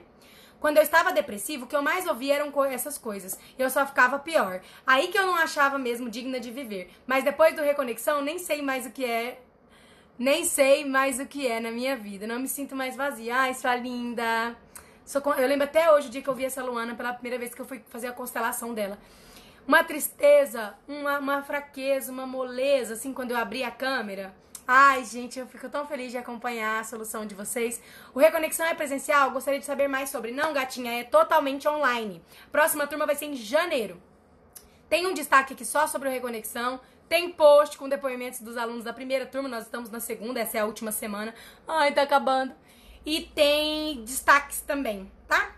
Quando eu estava depressivo, o que eu mais ouvia eram essas coisas. E eu só ficava pior. Aí que eu não achava mesmo digna de viver. Mas depois do Reconexão, nem sei mais o que é nem sei mais o que é na minha vida. Não me sinto mais vazia. Ai, sua linda. Eu lembro até hoje o dia que eu vi essa Luana pela primeira vez que eu fui fazer a constelação dela. Uma tristeza, uma, uma fraqueza, uma moleza, assim, quando eu abri a câmera. Ai, gente, eu fico tão feliz de acompanhar a solução de vocês. O Reconexão é presencial? Gostaria de saber mais sobre. Não, gatinha, é totalmente online. Próxima turma vai ser em janeiro. Tem um destaque aqui só sobre o Reconexão. Tem post com depoimentos dos alunos da primeira turma, nós estamos na segunda, essa é a última semana. Ai, tá acabando. E tem destaques também, tá?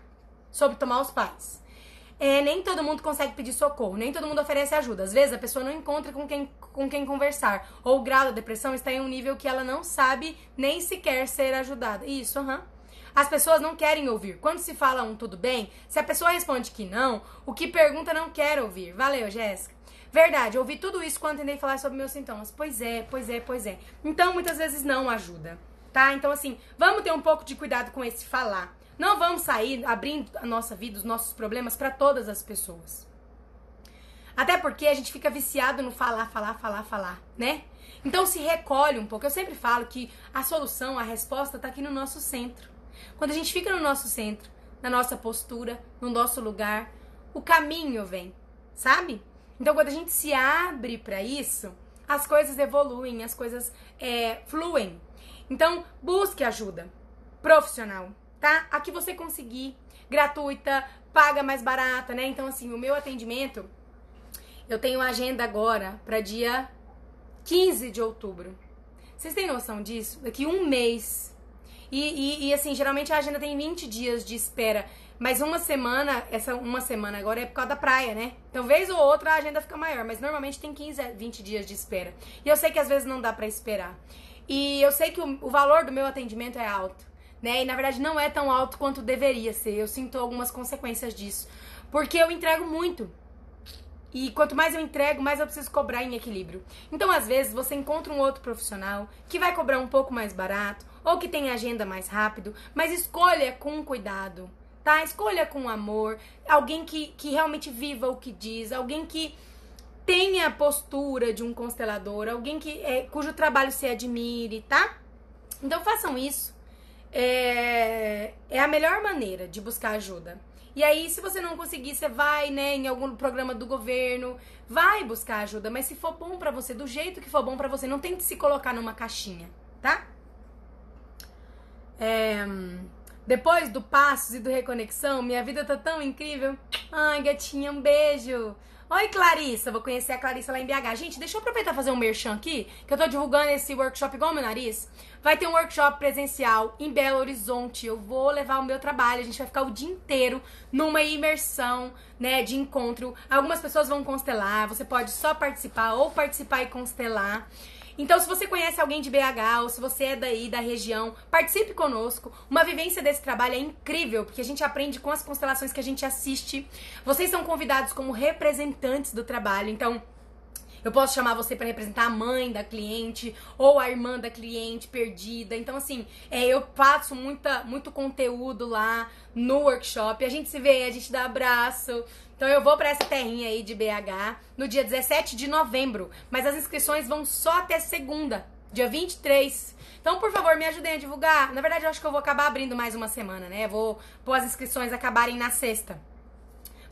Sobre tomar os pais. É, nem todo mundo consegue pedir socorro, nem todo mundo oferece ajuda. Às vezes a pessoa não encontra com quem, com quem conversar. Ou o grau da depressão está em um nível que ela não sabe nem sequer ser ajudada. Isso, aham. Uhum. As pessoas não querem ouvir. Quando se fala um tudo bem, se a pessoa responde que não, o que pergunta não quer ouvir. Valeu, Jéssica. Verdade, ouvi tudo isso quando tentei falar sobre meus sintomas. Pois é, pois é, pois é. Então, muitas vezes não ajuda, tá? Então, assim, vamos ter um pouco de cuidado com esse falar. Não vamos sair abrindo a nossa vida, os nossos problemas para todas as pessoas. Até porque a gente fica viciado no falar, falar, falar, falar, né? Então se recolhe um pouco. Eu sempre falo que a solução, a resposta tá aqui no nosso centro. Quando a gente fica no nosso centro, na nossa postura, no nosso lugar, o caminho vem, sabe? Então, quando a gente se abre para isso, as coisas evoluem, as coisas é, fluem. Então, busque ajuda profissional, tá? A que você conseguir, gratuita, paga mais barata, né? Então, assim, o meu atendimento, eu tenho agenda agora para dia 15 de outubro. Vocês têm noção disso? Daqui um mês. E, e, e, assim, geralmente a agenda tem 20 dias de espera. Mas uma semana, essa uma semana agora é por causa da praia, né? Então, vez ou outra a agenda fica maior, mas normalmente tem 15 a 20 dias de espera. E eu sei que às vezes não dá para esperar. E eu sei que o, o valor do meu atendimento é alto, né? E na verdade não é tão alto quanto deveria ser. Eu sinto algumas consequências disso. Porque eu entrego muito. E quanto mais eu entrego, mais eu preciso cobrar em equilíbrio. Então, às vezes, você encontra um outro profissional que vai cobrar um pouco mais barato ou que tem agenda mais rápido, mas escolha com cuidado tá? Escolha com amor, alguém que, que realmente viva o que diz, alguém que tenha a postura de um constelador, alguém que é, cujo trabalho se admire, tá? Então façam isso. É, é a melhor maneira de buscar ajuda. E aí, se você não conseguir, você vai, né, em algum programa do governo, vai buscar ajuda, mas se for bom para você, do jeito que for bom para você, não tente se colocar numa caixinha, tá? É, depois do Passos e do Reconexão, minha vida tá tão incrível. Ai, gatinha, um beijo. Oi, Clarissa. Vou conhecer a Clarissa lá em BH. Gente, deixa eu aproveitar e fazer um merchan aqui, que eu tô divulgando esse workshop igual meu nariz. Vai ter um workshop presencial em Belo Horizonte. Eu vou levar o meu trabalho. A gente vai ficar o dia inteiro numa imersão, né, de encontro. Algumas pessoas vão constelar. Você pode só participar ou participar e constelar. Então, se você conhece alguém de BH ou se você é daí, da região, participe conosco. Uma vivência desse trabalho é incrível, porque a gente aprende com as constelações que a gente assiste. Vocês são convidados como representantes do trabalho. Então, eu posso chamar você para representar a mãe da cliente ou a irmã da cliente perdida. Então, assim, é, eu passo muita, muito conteúdo lá no workshop. A gente se vê, a gente dá abraço. Então, eu vou para essa terrinha aí de BH no dia 17 de novembro. Mas as inscrições vão só até segunda, dia 23. Então, por favor, me ajudem a divulgar. Na verdade, eu acho que eu vou acabar abrindo mais uma semana, né? Vou pôr as inscrições acabarem na sexta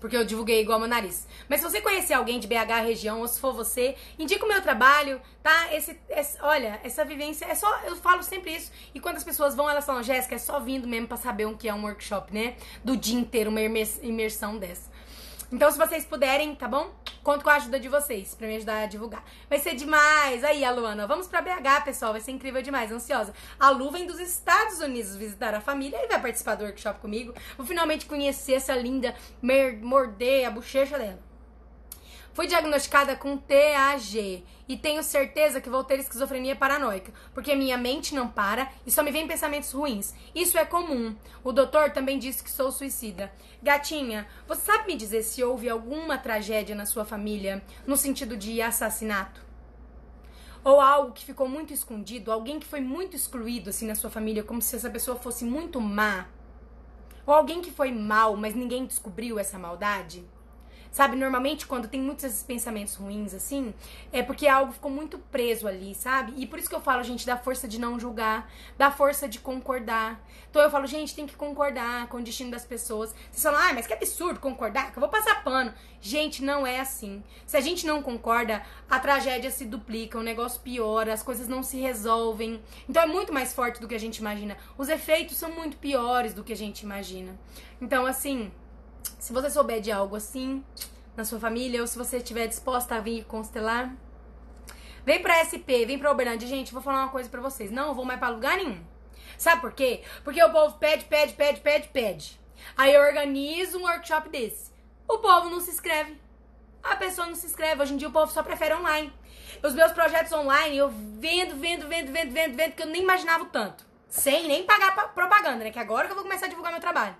porque eu divulguei igual meu nariz. Mas se você conhecer alguém de BH região, ou se for você, indica o meu trabalho, tá? Esse, esse, olha, essa vivência é só, eu falo sempre isso. E quando as pessoas vão, elas falam, Jéssica, é só vindo mesmo para saber o que é um workshop, né? Do dia inteiro, uma imersão dessa. Então, se vocês puderem, tá bom? Conto com a ajuda de vocês pra me ajudar a divulgar. Vai ser demais. Aí, a Luana, vamos pra BH, pessoal. Vai ser incrível demais, ansiosa. A Lu vem dos Estados Unidos visitar a família e vai participar do workshop comigo. Vou finalmente conhecer essa linda, morder a bochecha dela. Fui diagnosticada com TAG e tenho certeza que vou ter esquizofrenia paranoica, porque minha mente não para e só me vem pensamentos ruins. Isso é comum. O doutor também disse que sou suicida. Gatinha, você sabe me dizer se houve alguma tragédia na sua família no sentido de assassinato? Ou algo que ficou muito escondido, alguém que foi muito excluído assim na sua família, como se essa pessoa fosse muito má? Ou alguém que foi mal, mas ninguém descobriu essa maldade? Sabe, normalmente quando tem muitos esses pensamentos ruins assim, é porque algo ficou muito preso ali, sabe? E por isso que eu falo, gente, da força de não julgar, da força de concordar. Então eu falo, gente, tem que concordar com o destino das pessoas. Vocês falam, ah, mas que absurdo concordar, que eu vou passar pano. Gente, não é assim. Se a gente não concorda, a tragédia se duplica, o negócio piora, as coisas não se resolvem. Então é muito mais forte do que a gente imagina. Os efeitos são muito piores do que a gente imagina. Então, assim, se você souber de algo assim na sua família, ou se você estiver disposta a vir constelar, vem pra SP, vem pra Uberlândia. Gente, vou falar uma coisa pra vocês. Não vou mais pra lugar nenhum. Sabe por quê? Porque o povo pede, pede, pede, pede, pede. Aí eu organizo um workshop desse. O povo não se inscreve. A pessoa não se inscreve. Hoje em dia o povo só prefere online. Os meus projetos online, eu vendo, vendo, vendo, vendo, vendo, vendo, que eu nem imaginava tanto. Sem nem pagar propaganda, né? Que agora que eu vou começar a divulgar meu trabalho.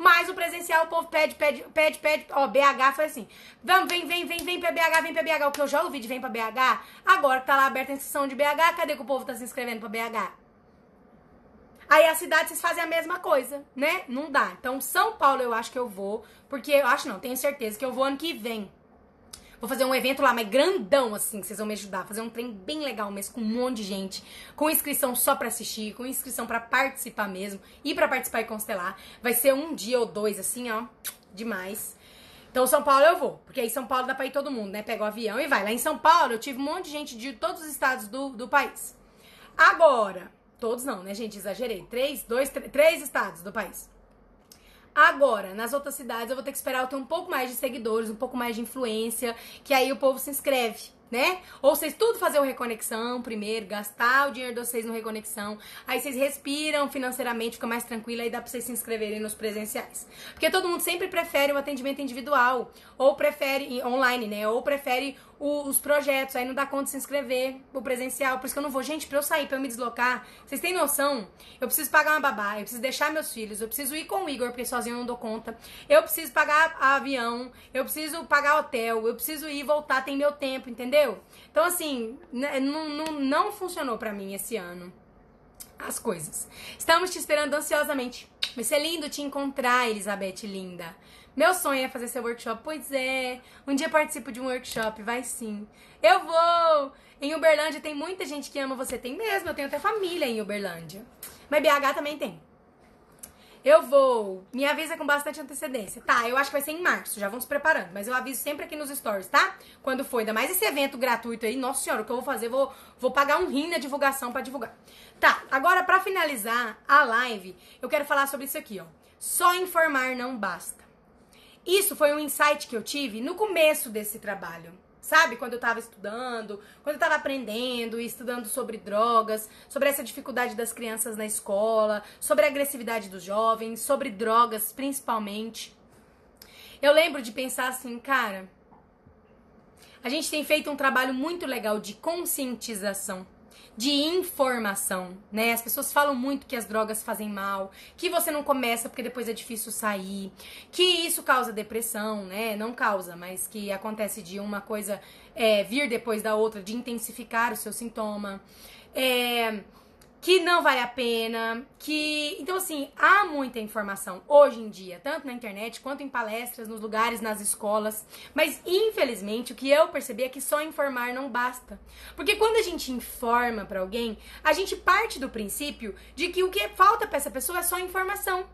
Mas o presencial, o povo pede, pede, pede, pede. Ó, BH foi assim. Vamos, vem, vem, vem, vem pra BH, vem pra BH. O que eu já ouvi de vem pra BH, agora que tá lá aberta a inscrição de BH, cadê que o povo tá se inscrevendo pra BH? Aí a cidade vocês fazem a mesma coisa, né? Não dá. Então, São Paulo eu acho que eu vou, porque eu acho não, tenho certeza que eu vou ano que vem. Vou fazer um evento lá, mas grandão, assim, vocês vão me ajudar. Fazer um trem bem legal mesmo, com um monte de gente. Com inscrição só pra assistir, com inscrição para participar mesmo. E para participar e constelar. Vai ser um dia ou dois, assim, ó. Demais. Então, São Paulo eu vou, porque aí São Paulo dá pra ir todo mundo, né? Pega o avião e vai. Lá em São Paulo eu tive um monte de gente de todos os estados do, do país. Agora, todos não, né, gente? Exagerei. Três, dois, três estados do país. Agora, nas outras cidades, eu vou ter que esperar eu ter um pouco mais de seguidores, um pouco mais de influência, que aí o povo se inscreve né? Ou vocês tudo fazer o reconexão primeiro, gastar o dinheiro de vocês no reconexão, aí vocês respiram financeiramente, fica mais tranquilo, aí dá pra vocês se inscreverem nos presenciais. Porque todo mundo sempre prefere o atendimento individual, ou prefere online, né? Ou prefere o, os projetos, aí não dá conta de se inscrever o presencial. Por isso que eu não vou, gente, pra eu sair, pra eu me deslocar, vocês têm noção? Eu preciso pagar uma babá, eu preciso deixar meus filhos, eu preciso ir com o Igor, porque sozinho eu não dou conta. Eu preciso pagar avião, eu preciso pagar hotel, eu preciso ir e voltar, tem meu tempo, entendeu? Então, assim, né, não, não, não funcionou para mim esse ano. as coisas. Estamos te esperando ansiosamente. Vai ser lindo te encontrar, Elizabeth linda. Meu sonho é fazer seu workshop. Pois é, um dia participo de um workshop, vai sim. Eu vou! Em Uberlândia tem muita gente que ama você. Tem mesmo, eu tenho até família em Uberlândia. Mas BH também tem. Eu vou. Me avisa com bastante antecedência. Tá, eu acho que vai ser em março, já vamos preparando. Mas eu aviso sempre aqui nos stories, tá? Quando for. Ainda mais esse evento gratuito aí. Nossa senhora, o que eu vou fazer? Vou, vou pagar um rim na divulgação para divulgar. Tá, agora para finalizar a live, eu quero falar sobre isso aqui, ó. Só informar não basta. Isso foi um insight que eu tive no começo desse trabalho. Sabe? Quando eu tava estudando, quando eu tava aprendendo e estudando sobre drogas, sobre essa dificuldade das crianças na escola, sobre a agressividade dos jovens, sobre drogas principalmente. Eu lembro de pensar assim, cara, a gente tem feito um trabalho muito legal de conscientização de informação, né? As pessoas falam muito que as drogas fazem mal, que você não começa porque depois é difícil sair, que isso causa depressão, né? Não causa, mas que acontece de uma coisa é, vir depois da outra, de intensificar o seu sintoma. É, que não vale a pena, que então assim, há muita informação hoje em dia, tanto na internet quanto em palestras, nos lugares, nas escolas, mas infelizmente o que eu percebi é que só informar não basta. Porque quando a gente informa para alguém, a gente parte do princípio de que o que falta para essa pessoa é só informação.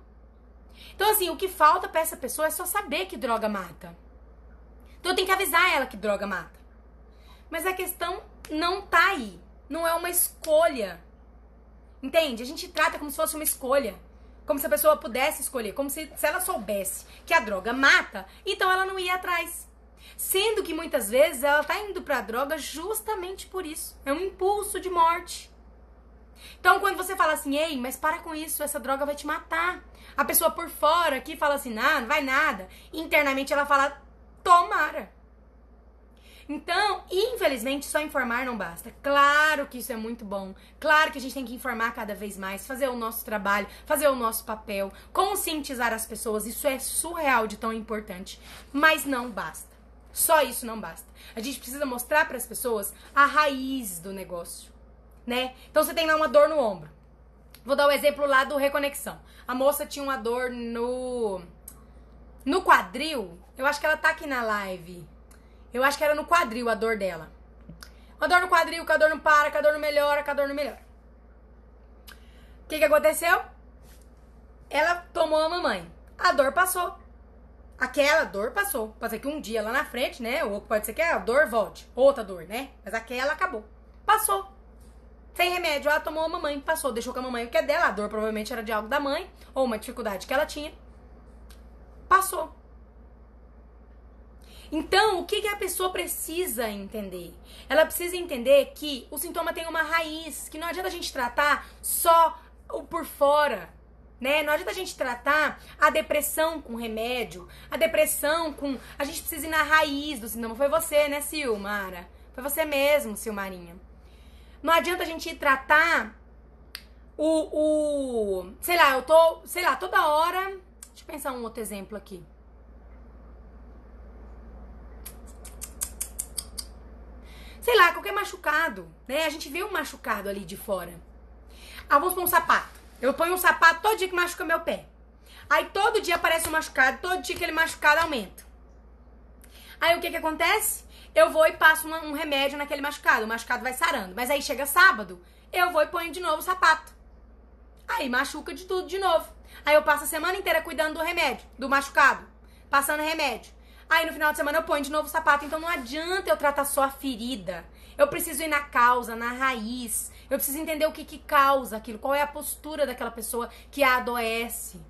Então assim, o que falta para essa pessoa é só saber que droga mata. Então eu tenho que avisar ela que droga mata. Mas a questão não tá aí. Não é uma escolha Entende? A gente trata como se fosse uma escolha. Como se a pessoa pudesse escolher. Como se, se ela soubesse que a droga mata, então ela não ia atrás. Sendo que muitas vezes ela tá indo pra droga justamente por isso. É um impulso de morte. Então, quando você fala assim, ei, mas para com isso, essa droga vai te matar. A pessoa por fora aqui fala assim, não, não vai nada. Internamente ela fala, tomara. Então, infelizmente, só informar não basta. Claro que isso é muito bom. Claro que a gente tem que informar cada vez mais, fazer o nosso trabalho, fazer o nosso papel, conscientizar as pessoas. Isso é surreal de tão importante. Mas não basta. Só isso não basta. A gente precisa mostrar para as pessoas a raiz do negócio, né? Então você tem lá uma dor no ombro. Vou dar o um exemplo lá do reconexão. A moça tinha uma dor no no quadril. Eu acho que ela tá aqui na live. Eu acho que era no quadril a dor dela. Uma dor no quadril, que a dor não para, que a dor não melhora, que a dor não melhora. O que, que aconteceu? Ela tomou a mamãe. A dor passou. Aquela dor passou. Pode ser que um dia lá na frente, né? Ou pode ser que a dor volte. Outra dor, né? Mas aquela acabou. Passou. Sem remédio, ela tomou a mamãe, passou, deixou com a mamãe o que é dela. A dor provavelmente era de algo da mãe, ou uma dificuldade que ela tinha. Passou. Então, o que, que a pessoa precisa entender? Ela precisa entender que o sintoma tem uma raiz, que não adianta a gente tratar só o por fora. Né? Não adianta a gente tratar a depressão com remédio, a depressão com. A gente precisa ir na raiz do sintoma. Foi você, né, Silmara? Foi você mesmo, Silmarinha. Não adianta a gente tratar o, o. Sei lá, eu tô. Sei lá, toda hora. Deixa eu pensar um outro exemplo aqui. Sei lá, qualquer machucado, né? A gente vê um machucado ali de fora. Ah, vamos pôr um sapato. Eu ponho um sapato todo dia que machuca meu pé. Aí todo dia aparece um machucado, todo dia aquele machucado aumenta. Aí o que que acontece? Eu vou e passo um remédio naquele machucado, o machucado vai sarando. Mas aí chega sábado, eu vou e ponho de novo o sapato. Aí machuca de tudo de novo. Aí eu passo a semana inteira cuidando do remédio, do machucado, passando remédio. Aí no final de semana eu ponho de novo o sapato. Então não adianta eu tratar só a ferida. Eu preciso ir na causa, na raiz. Eu preciso entender o que, que causa aquilo, qual é a postura daquela pessoa que a adoece.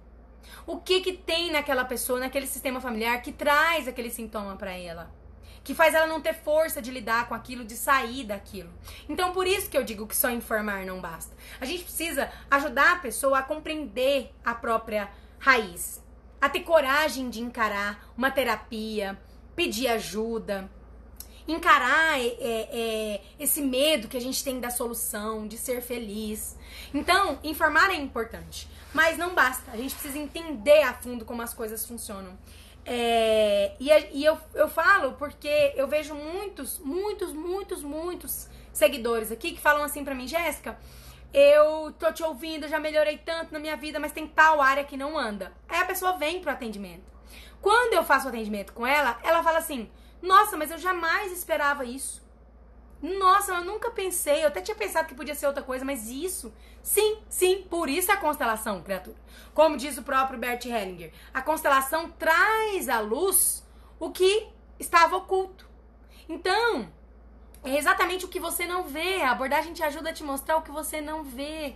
O que que tem naquela pessoa, naquele sistema familiar que traz aquele sintoma para ela? Que faz ela não ter força de lidar com aquilo, de sair daquilo. Então, por isso que eu digo que só informar não basta. A gente precisa ajudar a pessoa a compreender a própria raiz a ter coragem de encarar uma terapia, pedir ajuda, encarar é, é, é, esse medo que a gente tem da solução, de ser feliz. Então, informar é importante, mas não basta. A gente precisa entender a fundo como as coisas funcionam. É, e, e eu, eu falo porque eu vejo muitos, muitos, muitos, muitos seguidores aqui que falam assim pra mim, Jéssica, eu tô te ouvindo, já melhorei tanto na minha vida, mas tem tal área que não anda. Aí a pessoa vem pro atendimento. Quando eu faço o atendimento com ela, ela fala assim: Nossa, mas eu jamais esperava isso. Nossa, eu nunca pensei, eu até tinha pensado que podia ser outra coisa, mas isso, sim, sim, por isso a constelação, criatura. Como diz o próprio Bert Hellinger, a constelação traz à luz o que estava oculto. Então, é exatamente o que você não vê. A abordagem te ajuda a te mostrar o que você não vê,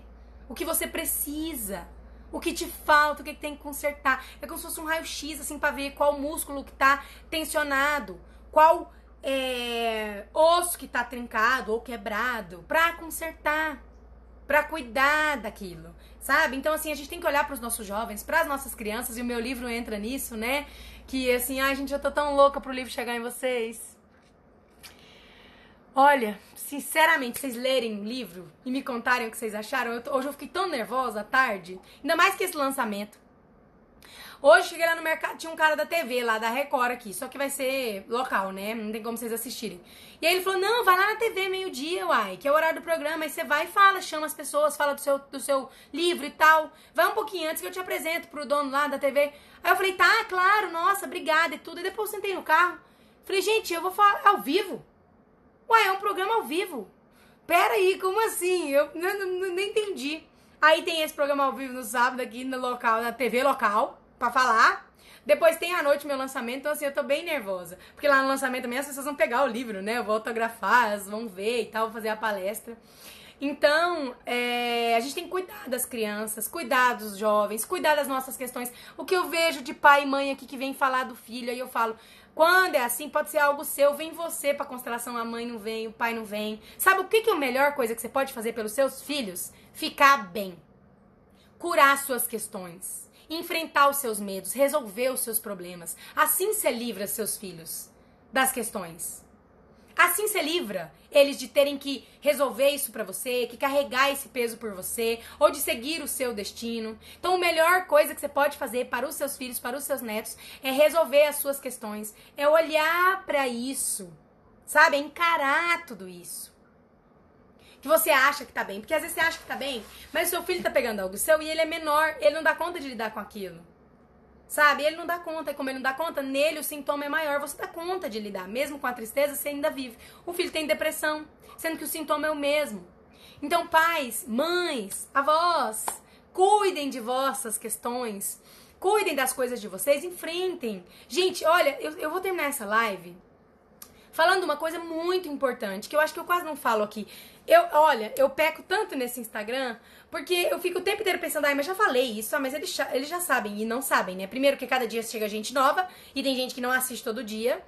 o que você precisa, o que te falta, o que tem que consertar. É como se fosse um raio-x, assim, pra ver qual músculo que tá tensionado, qual é, osso que tá trincado ou quebrado, pra consertar, pra cuidar daquilo, sabe? Então, assim, a gente tem que olhar para os nossos jovens, para as nossas crianças, e o meu livro entra nisso, né? Que assim, ai, gente, eu tô tão louca pro livro chegar em vocês. Olha, sinceramente, vocês lerem o livro e me contarem o que vocês acharam, eu, hoje eu fiquei tão nervosa à tarde, ainda mais que esse lançamento. Hoje cheguei lá no mercado, tinha um cara da TV lá, da Record aqui, só que vai ser local, né? Não tem como vocês assistirem. E aí ele falou: não, vai lá na TV meio-dia, uai, que é o horário do programa. Aí você vai e fala, chama as pessoas, fala do seu, do seu livro e tal. Vai um pouquinho antes que eu te apresento pro dono lá da TV. Aí eu falei, tá, claro, nossa, obrigada e tudo. E depois eu sentei no carro. Falei, gente, eu vou falar ao vivo. Ué, é um programa ao vivo. Pera aí, como assim? Eu não, não, não entendi. Aí tem esse programa ao vivo no sábado aqui no local, na TV local, pra falar. Depois tem à noite meu lançamento, então assim, eu tô bem nervosa. Porque lá no lançamento também as pessoas vão pegar o livro, né? Eu vou autografar, elas vão ver e tal, vou fazer a palestra. Então, é, a gente tem que cuidar das crianças, cuidar dos jovens, cuidar das nossas questões. O que eu vejo de pai e mãe aqui que vem falar do filho, aí eu falo, quando é assim, pode ser algo seu, vem você pra constelação, a mãe não vem, o pai não vem. Sabe o que, que é a melhor coisa que você pode fazer pelos seus filhos? Ficar bem. Curar suas questões. Enfrentar os seus medos, resolver os seus problemas. Assim você livra seus filhos das questões. Assim você livra eles de terem que resolver isso para você, que carregar esse peso por você, ou de seguir o seu destino. Então, a melhor coisa que você pode fazer para os seus filhos, para os seus netos, é resolver as suas questões, é olhar para isso, sabe? É encarar tudo isso. Que você acha que tá bem, porque às vezes você acha que tá bem, mas o seu filho tá pegando algo seu e ele é menor, ele não dá conta de lidar com aquilo. Sabe? Ele não dá conta. E como ele não dá conta, nele o sintoma é maior. Você dá conta de lidar. Mesmo com a tristeza, você ainda vive. O filho tem depressão, sendo que o sintoma é o mesmo. Então, pais, mães, avós, cuidem de vossas questões. Cuidem das coisas de vocês, enfrentem. Gente, olha, eu, eu vou terminar essa live falando uma coisa muito importante, que eu acho que eu quase não falo aqui. Eu, olha, eu peco tanto nesse Instagram, porque eu fico o tempo inteiro pensando, ai, mas já falei isso, ah, mas eles, eles já sabem e não sabem, né? Primeiro que cada dia chega gente nova e tem gente que não assiste todo dia.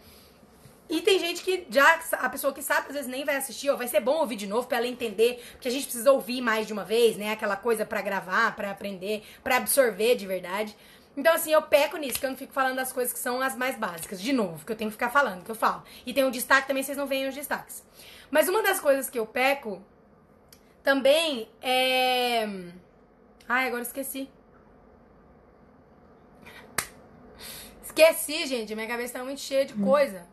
E tem gente que já, a pessoa que sabe, às vezes nem vai assistir, ou vai ser bom ouvir de novo para ela entender, porque a gente precisa ouvir mais de uma vez, né? Aquela coisa para gravar, para aprender, para absorver de verdade. Então, assim, eu peco nisso, que eu não fico falando das coisas que são as mais básicas, de novo, que eu tenho que ficar falando, que eu falo. E tem um destaque também, vocês não veem os destaques. Mas uma das coisas que eu peco também é. Ai, agora esqueci. Esqueci, gente. Minha cabeça tá muito cheia de coisa.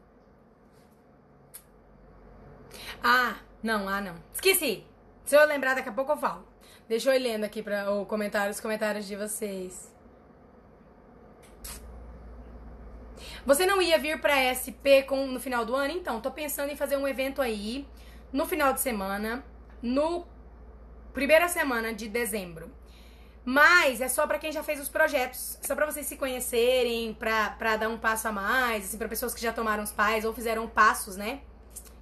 Ah, não, ah, não. Esqueci. Se eu lembrar, daqui a pouco eu falo. Deixa eu ir lendo aqui para o comentário, os comentários de vocês. Você não ia vir para SP com, no final do ano? Então, tô pensando em fazer um evento aí no final de semana, no primeira semana de dezembro. Mas é só para quem já fez os projetos, só para vocês se conhecerem, pra, pra dar um passo a mais, assim, para pessoas que já tomaram os pais ou fizeram passos, né?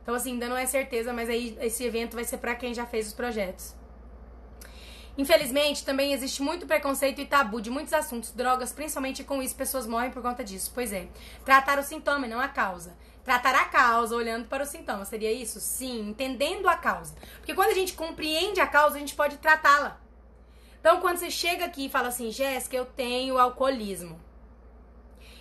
Então, assim, ainda não é certeza, mas aí esse evento vai ser para quem já fez os projetos. Infelizmente, também existe muito preconceito e tabu de muitos assuntos, drogas, principalmente com isso, pessoas morrem por conta disso. Pois é, tratar o sintoma e não a causa. Tratar a causa olhando para o sintoma, seria isso? Sim, entendendo a causa. Porque quando a gente compreende a causa, a gente pode tratá-la. Então, quando você chega aqui e fala assim, Jéssica, eu tenho alcoolismo.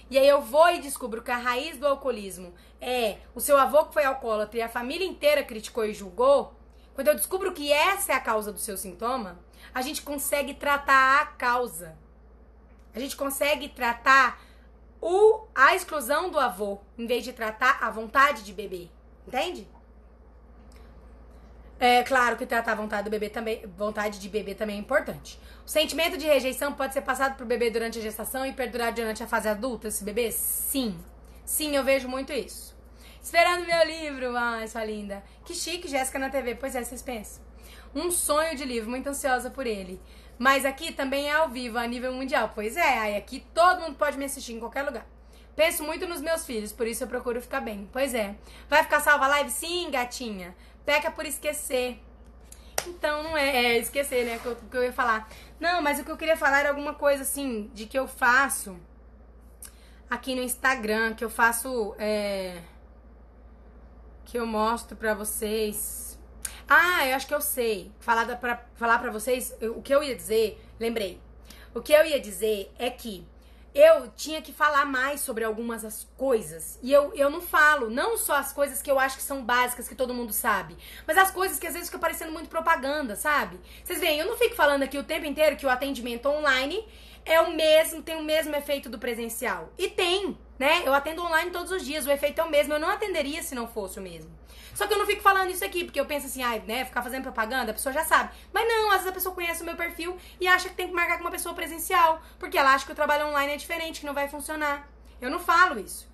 E aí eu vou e descubro que a raiz do alcoolismo é o seu avô que foi alcoólatra e a família inteira criticou e julgou. Quando eu descubro que essa é a causa do seu sintoma, a gente consegue tratar a causa. A gente consegue tratar o, a exclusão do avô, em vez de tratar a vontade de beber. Entende? É claro que tratar a vontade do bebê também, vontade de beber também é importante. O sentimento de rejeição pode ser passado pro bebê durante a gestação e perdurar durante a fase adulta desse bebê? Sim. Sim, eu vejo muito isso. Esperando meu livro, ai, sua linda. Que chique, Jéssica na TV. Pois é, vocês pensam. Um sonho de livro, muito ansiosa por ele. Mas aqui também é ao vivo, a nível mundial. Pois é, aí aqui todo mundo pode me assistir em qualquer lugar. Penso muito nos meus filhos, por isso eu procuro ficar bem. Pois é. Vai ficar salva a live? Sim, gatinha. Peca por esquecer. Então não é, é esquecer, né? O que, que eu ia falar. Não, mas o que eu queria falar era alguma coisa assim, de que eu faço aqui no Instagram, que eu faço. É, que eu mostro pra vocês. Ah, eu acho que eu sei. Falar pra, falar pra vocês, o que eu ia dizer, lembrei. O que eu ia dizer é que eu tinha que falar mais sobre algumas das coisas. E eu, eu não falo, não só as coisas que eu acho que são básicas, que todo mundo sabe, mas as coisas que às vezes ficam parecendo muito propaganda, sabe? Vocês veem, eu não fico falando aqui o tempo inteiro que o atendimento online é o mesmo, tem o mesmo efeito do presencial. E tem, né? Eu atendo online todos os dias, o efeito é o mesmo. Eu não atenderia se não fosse o mesmo. Só que eu não fico falando isso aqui, porque eu penso assim, ai, né, ficar fazendo propaganda, a pessoa já sabe. Mas não, às vezes a pessoa conhece o meu perfil e acha que tem que marcar com uma pessoa presencial, porque ela acha que o trabalho online é diferente, que não vai funcionar. Eu não falo isso.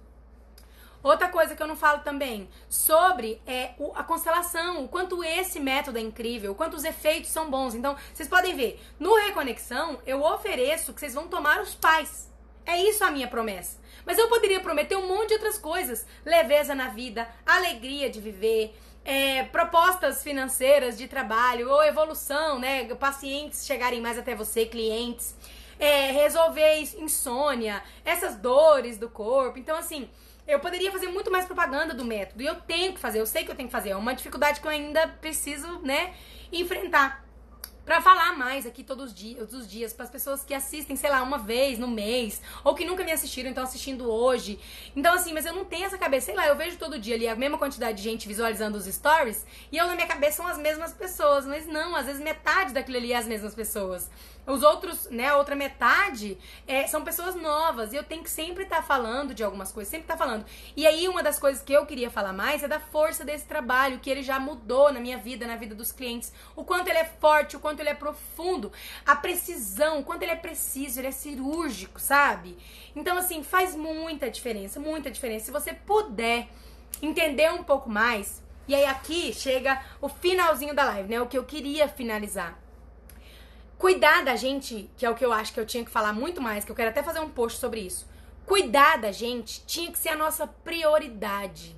Outra coisa que eu não falo também sobre é o, a constelação, o quanto esse método é incrível, o quanto os efeitos são bons. Então, vocês podem ver, no Reconexão, eu ofereço que vocês vão tomar os pais. É isso a minha promessa. Mas eu poderia prometer um monte de outras coisas: leveza na vida, alegria de viver, é, propostas financeiras de trabalho ou evolução, né? Pacientes chegarem mais até você, clientes, é, resolver insônia, essas dores do corpo. Então, assim, eu poderia fazer muito mais propaganda do método e eu tenho que fazer, eu sei que eu tenho que fazer. É uma dificuldade que eu ainda preciso, né, enfrentar para falar mais aqui todos os dias, todos os dias para as pessoas que assistem, sei lá, uma vez no mês, ou que nunca me assistiram, então assistindo hoje. Então assim, mas eu não tenho essa cabeça, sei lá, eu vejo todo dia ali a mesma quantidade de gente visualizando os stories, e eu na minha cabeça são as mesmas pessoas, mas não, às vezes metade daquilo ali é as mesmas pessoas. Os outros, né, a outra metade é, são pessoas novas. E eu tenho que sempre estar tá falando de algumas coisas, sempre estar tá falando. E aí, uma das coisas que eu queria falar mais é da força desse trabalho, que ele já mudou na minha vida, na vida dos clientes. O quanto ele é forte, o quanto ele é profundo, a precisão, o quanto ele é preciso, ele é cirúrgico, sabe? Então, assim, faz muita diferença, muita diferença. Se você puder entender um pouco mais, e aí aqui chega o finalzinho da live, né? O que eu queria finalizar Cuidar da gente, que é o que eu acho que eu tinha que falar muito mais, que eu quero até fazer um post sobre isso. Cuidar da gente tinha que ser a nossa prioridade.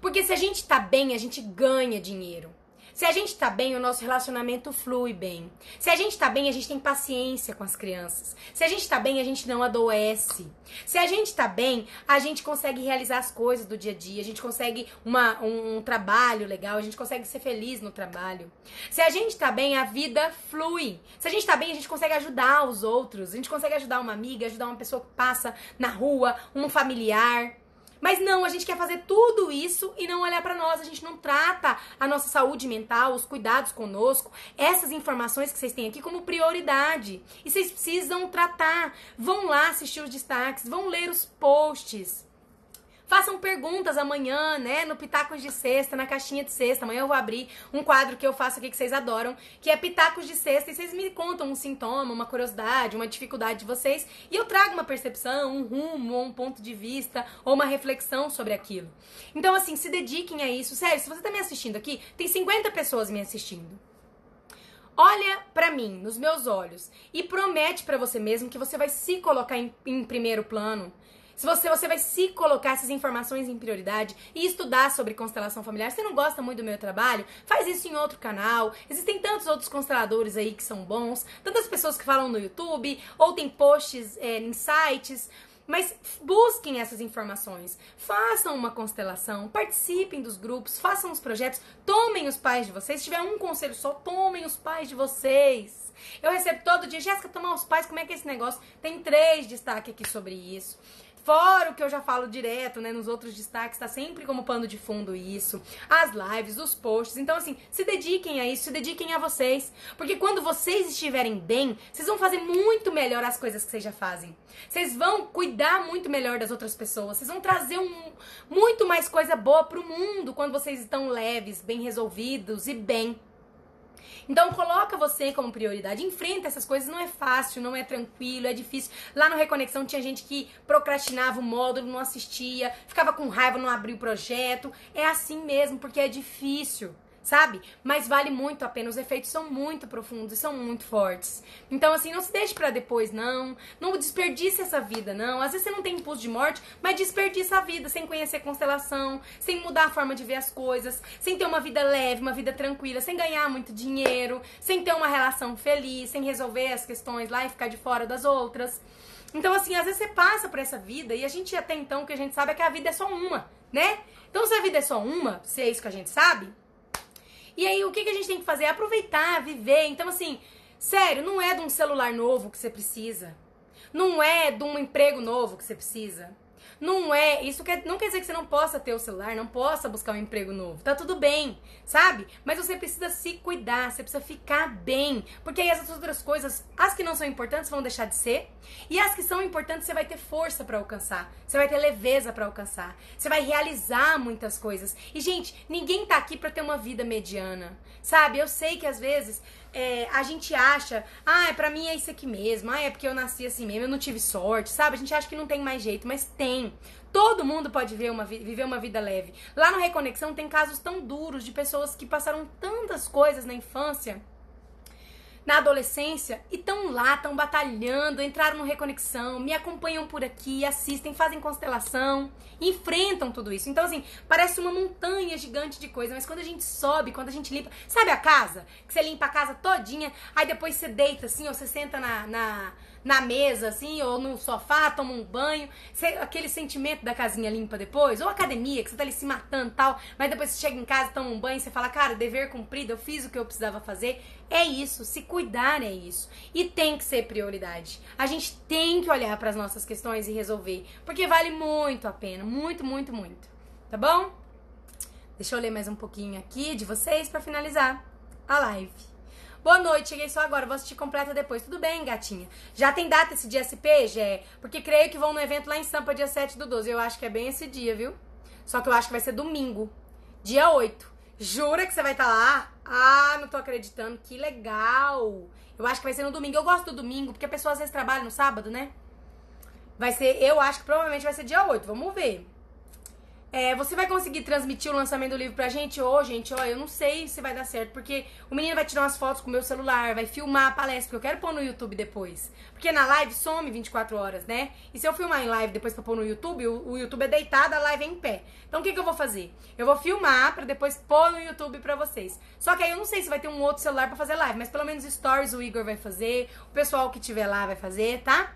Porque se a gente tá bem, a gente ganha dinheiro. Se a gente tá bem, o nosso relacionamento flui bem. Se a gente tá bem, a gente tem paciência com as crianças. Se a gente tá bem, a gente não adoece. Se a gente tá bem, a gente consegue realizar as coisas do dia a dia, a gente consegue uma, um, um trabalho legal, a gente consegue ser feliz no trabalho. Se a gente tá bem, a vida flui. Se a gente tá bem, a gente consegue ajudar os outros, a gente consegue ajudar uma amiga, ajudar uma pessoa que passa na rua, um familiar. Mas não, a gente quer fazer tudo isso e não olhar para nós, a gente não trata a nossa saúde mental, os cuidados conosco, essas informações que vocês têm aqui como prioridade. E vocês precisam tratar. Vão lá assistir os destaques, vão ler os posts. Façam perguntas amanhã, né? No Pitacos de Sexta, na caixinha de sexta. Amanhã eu vou abrir um quadro que eu faço aqui que vocês adoram, que é Pitacos de Sexta. E vocês me contam um sintoma, uma curiosidade, uma dificuldade de vocês. E eu trago uma percepção, um rumo, um ponto de vista, ou uma reflexão sobre aquilo. Então, assim, se dediquem a isso. Sério, se você tá me assistindo aqui, tem 50 pessoas me assistindo. Olha para mim, nos meus olhos, e promete para você mesmo que você vai se colocar em, em primeiro plano se você, você vai se colocar essas informações em prioridade e estudar sobre constelação familiar. Se você não gosta muito do meu trabalho, faz isso em outro canal. Existem tantos outros consteladores aí que são bons, tantas pessoas que falam no YouTube, ou tem posts é, em sites. Mas busquem essas informações, façam uma constelação, participem dos grupos, façam os projetos, tomem os pais de vocês. Se tiver um conselho só, tomem os pais de vocês. Eu recebo todo dia, Jéssica, tomar os pais, como é que é esse negócio? Tem três destaques aqui sobre isso. Fora o que eu já falo direto, né, nos outros destaques, tá sempre como pano de fundo isso. As lives, os posts. Então, assim, se dediquem a isso, se dediquem a vocês. Porque quando vocês estiverem bem, vocês vão fazer muito melhor as coisas que vocês já fazem. Vocês vão cuidar muito melhor das outras pessoas. Vocês vão trazer um, muito mais coisa boa pro mundo quando vocês estão leves, bem resolvidos e bem. Então coloca você como prioridade, enfrenta essas coisas, não é fácil, não é tranquilo, é difícil. Lá no Reconexão tinha gente que procrastinava o módulo, não assistia, ficava com raiva, não abria o projeto. É assim mesmo, porque é difícil sabe? Mas vale muito a pena. Os efeitos são muito profundos e são muito fortes. Então, assim, não se deixe para depois, não. Não desperdice essa vida, não. Às vezes você não tem impulso de morte, mas desperdice a vida sem conhecer constelação, sem mudar a forma de ver as coisas, sem ter uma vida leve, uma vida tranquila, sem ganhar muito dinheiro, sem ter uma relação feliz, sem resolver as questões lá e ficar de fora das outras. Então, assim, às vezes você passa por essa vida e a gente até então o que a gente sabe é que a vida é só uma, né? Então, se a vida é só uma, se é isso que a gente sabe, e aí, o que, que a gente tem que fazer? É aproveitar, viver. Então, assim, sério, não é de um celular novo que você precisa. Não é de um emprego novo que você precisa. Não é, isso quer, não quer dizer que você não possa ter o celular, não possa buscar um emprego novo. Tá tudo bem, sabe? Mas você precisa se cuidar, você precisa ficar bem. Porque aí essas outras coisas, as que não são importantes vão deixar de ser, e as que são importantes você vai ter força para alcançar. Você vai ter leveza para alcançar. Você vai realizar muitas coisas. E gente, ninguém tá aqui para ter uma vida mediana. Sabe? Eu sei que às vezes é, a gente acha, ah, pra mim é isso aqui mesmo, ah, é porque eu nasci assim mesmo, eu não tive sorte, sabe? A gente acha que não tem mais jeito, mas tem. Todo mundo pode viver uma, viver uma vida leve. Lá no Reconexão tem casos tão duros de pessoas que passaram tantas coisas na infância na adolescência e estão lá, estão batalhando, entraram no Reconexão, me acompanham por aqui, assistem, fazem constelação, enfrentam tudo isso. Então, assim, parece uma montanha gigante de coisa, mas quando a gente sobe, quando a gente limpa. Sabe a casa? Que você limpa a casa todinha, aí depois você deita assim, ou você senta na, na na mesa, assim, ou no sofá, toma um banho, aquele sentimento da casinha limpa depois, ou academia, que você tá ali se matando tal, mas depois você chega em casa, toma um banho, você fala, cara, dever cumprido, eu fiz o que eu precisava fazer. É isso, se cuidar é isso. E tem que ser prioridade. A gente tem que olhar para as nossas questões e resolver, porque vale muito a pena, muito, muito, muito. Tá bom? Deixa eu ler mais um pouquinho aqui de vocês para finalizar a live. Boa noite, cheguei só agora, vou assistir completa depois. Tudo bem, gatinha. Já tem data esse dia SP, Gé? Porque creio que vão no evento lá em Sampa dia 7 do 12. Eu acho que é bem esse dia, viu? Só que eu acho que vai ser domingo, dia 8. Jura que você vai estar tá lá? Ah, não tô acreditando. Que legal. Eu acho que vai ser no domingo. Eu gosto do domingo, porque a pessoa às vezes trabalha no sábado, né? Vai ser, eu acho que provavelmente vai ser dia 8. Vamos ver. É, você vai conseguir transmitir o lançamento do livro pra gente? Ô, oh, gente, ó, eu não sei se vai dar certo, porque o menino vai tirar umas fotos com o meu celular, vai filmar a palestra, porque eu quero pôr no YouTube depois. Porque na live some 24 horas, né? E se eu filmar em live depois pra pôr no YouTube, o, o YouTube é deitado, a live é em pé. Então o que, que eu vou fazer? Eu vou filmar pra depois pôr no YouTube pra vocês. Só que aí eu não sei se vai ter um outro celular pra fazer live, mas pelo menos stories o Igor vai fazer, o pessoal que tiver lá vai fazer, tá?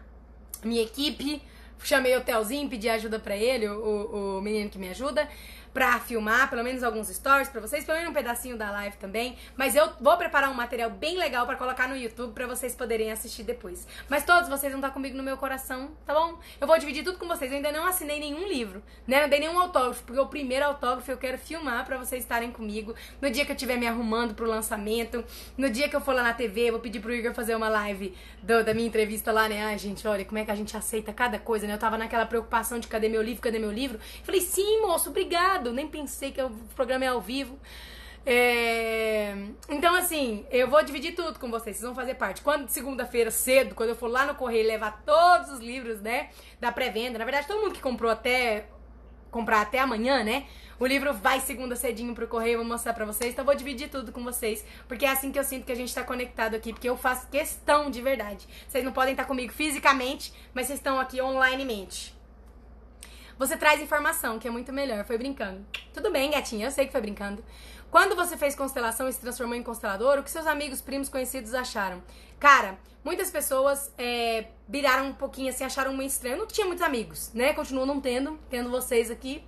Minha equipe chamei o Telzinho, pedi ajuda para ele, o, o menino que me ajuda pra filmar, pelo menos alguns stories pra vocês, pelo menos um pedacinho da live também. Mas eu vou preparar um material bem legal pra colocar no YouTube pra vocês poderem assistir depois. Mas todos vocês vão estar comigo no meu coração, tá bom? Eu vou dividir tudo com vocês. Eu ainda não assinei nenhum livro, né? Não dei nenhum autógrafo, porque o primeiro autógrafo eu quero filmar pra vocês estarem comigo no dia que eu estiver me arrumando pro lançamento. No dia que eu for lá na TV, vou pedir pro Igor fazer uma live do, da minha entrevista lá, né? Ai, gente, olha como é que a gente aceita cada coisa, né? Eu tava naquela preocupação de cadê meu livro, cadê meu livro. Falei, sim, moço, nem pensei que o programa é ao vivo. É... Então, assim, eu vou dividir tudo com vocês, vocês vão fazer parte. Quando segunda-feira, cedo, quando eu for lá no correio levar todos os livros, né, da pré-venda, na verdade, todo mundo que comprou até comprar até amanhã, né? O livro vai segunda cedinho pro correio, vou mostrar pra vocês. Então, vou dividir tudo com vocês, porque é assim que eu sinto que a gente tá conectado aqui, porque eu faço questão de verdade. Vocês não podem estar comigo fisicamente, mas vocês estão aqui onlinemente. Você traz informação, que é muito melhor. Foi brincando. Tudo bem, gatinha, eu sei que foi brincando. Quando você fez constelação e se transformou em constelador, o que seus amigos, primos, conhecidos acharam? Cara, muitas pessoas é, viraram um pouquinho assim, acharam muito estranho. Eu não tinha muitos amigos, né? Continuo não tendo, tendo vocês aqui.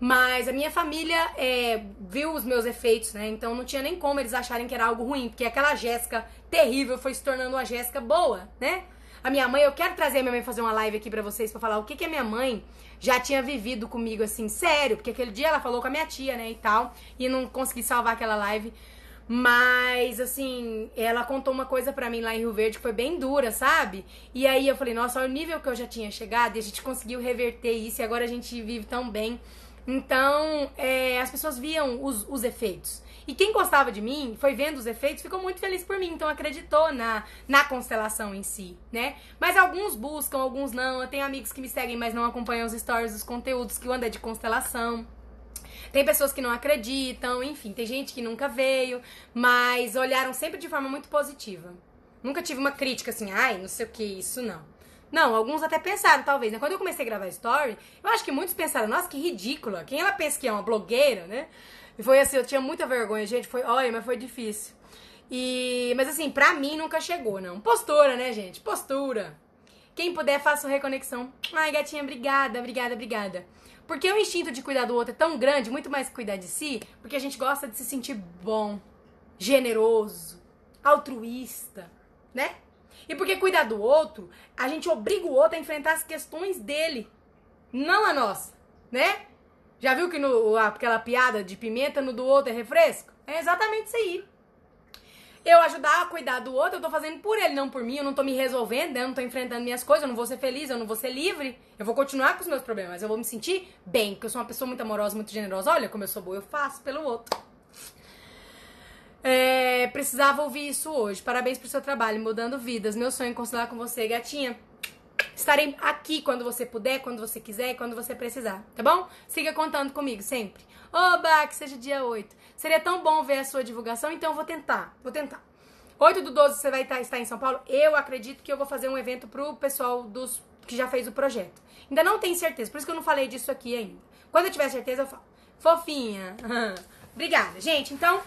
Mas a minha família é, viu os meus efeitos, né? Então não tinha nem como eles acharem que era algo ruim, porque aquela Jéssica terrível foi se tornando uma Jéssica boa, né? a minha mãe, eu quero trazer a minha mãe fazer uma live aqui pra vocês pra falar o que, que a minha mãe já tinha vivido comigo, assim, sério, porque aquele dia ela falou com a minha tia, né, e tal, e não consegui salvar aquela live. Mas, assim, ela contou uma coisa pra mim lá em Rio Verde que foi bem dura, sabe? E aí eu falei, nossa, olha o nível que eu já tinha chegado e a gente conseguiu reverter isso e agora a gente vive tão bem. Então, é, as pessoas viam os, os efeitos. E quem gostava de mim, foi vendo os efeitos, ficou muito feliz por mim, então acreditou na, na constelação em si, né? Mas alguns buscam, alguns não. Eu tenho amigos que me seguem, mas não acompanham os stories, os conteúdos que eu ando de constelação. Tem pessoas que não acreditam, enfim, tem gente que nunca veio, mas olharam sempre de forma muito positiva. Nunca tive uma crítica assim, ai, não sei o que, isso não. Não, alguns até pensaram, talvez. Né? Quando eu comecei a gravar story, eu acho que muitos pensaram, nossa, que ridícula. Quem ela pensa que é uma blogueira, né? E foi assim, eu tinha muita vergonha, gente. Foi, olha, mas foi difícil. E, mas assim, pra mim nunca chegou, não. Postura, né, gente? Postura. Quem puder, faça reconexão. Ai, gatinha, obrigada, obrigada, obrigada. Porque o instinto de cuidar do outro é tão grande, muito mais que cuidar de si, porque a gente gosta de se sentir bom, generoso, altruísta, né? E porque cuidar do outro, a gente obriga o outro a enfrentar as questões dele, não a nossa, né? Já viu que no, aquela piada de pimenta no do outro é refresco? É exatamente isso aí. Eu ajudar a cuidar do outro, eu tô fazendo por ele, não por mim. Eu não tô me resolvendo, né? eu não tô enfrentando minhas coisas, eu não vou ser feliz, eu não vou ser livre. Eu vou continuar com os meus problemas, eu vou me sentir bem, porque eu sou uma pessoa muito amorosa, muito generosa. Olha como eu sou boa, eu faço pelo outro. É, precisava ouvir isso hoje. Parabéns pro seu trabalho, mudando vidas. Meu sonho é constelar com você, gatinha. Estarei aqui quando você puder, quando você quiser, quando você precisar, tá bom? Siga contando comigo sempre. Oba, que seja dia 8. Seria tão bom ver a sua divulgação, então eu vou tentar, vou tentar. 8 do 12 você vai estar em São Paulo. Eu acredito que eu vou fazer um evento pro pessoal dos que já fez o projeto. Ainda não tenho certeza, por isso que eu não falei disso aqui ainda. Quando eu tiver certeza, eu falo. Fofinha. [laughs] Obrigada, gente. Então,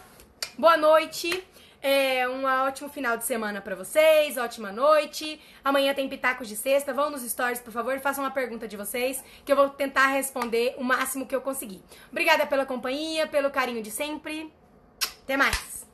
boa noite. É um ótimo final de semana para vocês, ótima noite. Amanhã tem Pitacos de Sexta. Vão nos stories, por favor, façam uma pergunta de vocês, que eu vou tentar responder o máximo que eu conseguir. Obrigada pela companhia, pelo carinho de sempre. Até mais!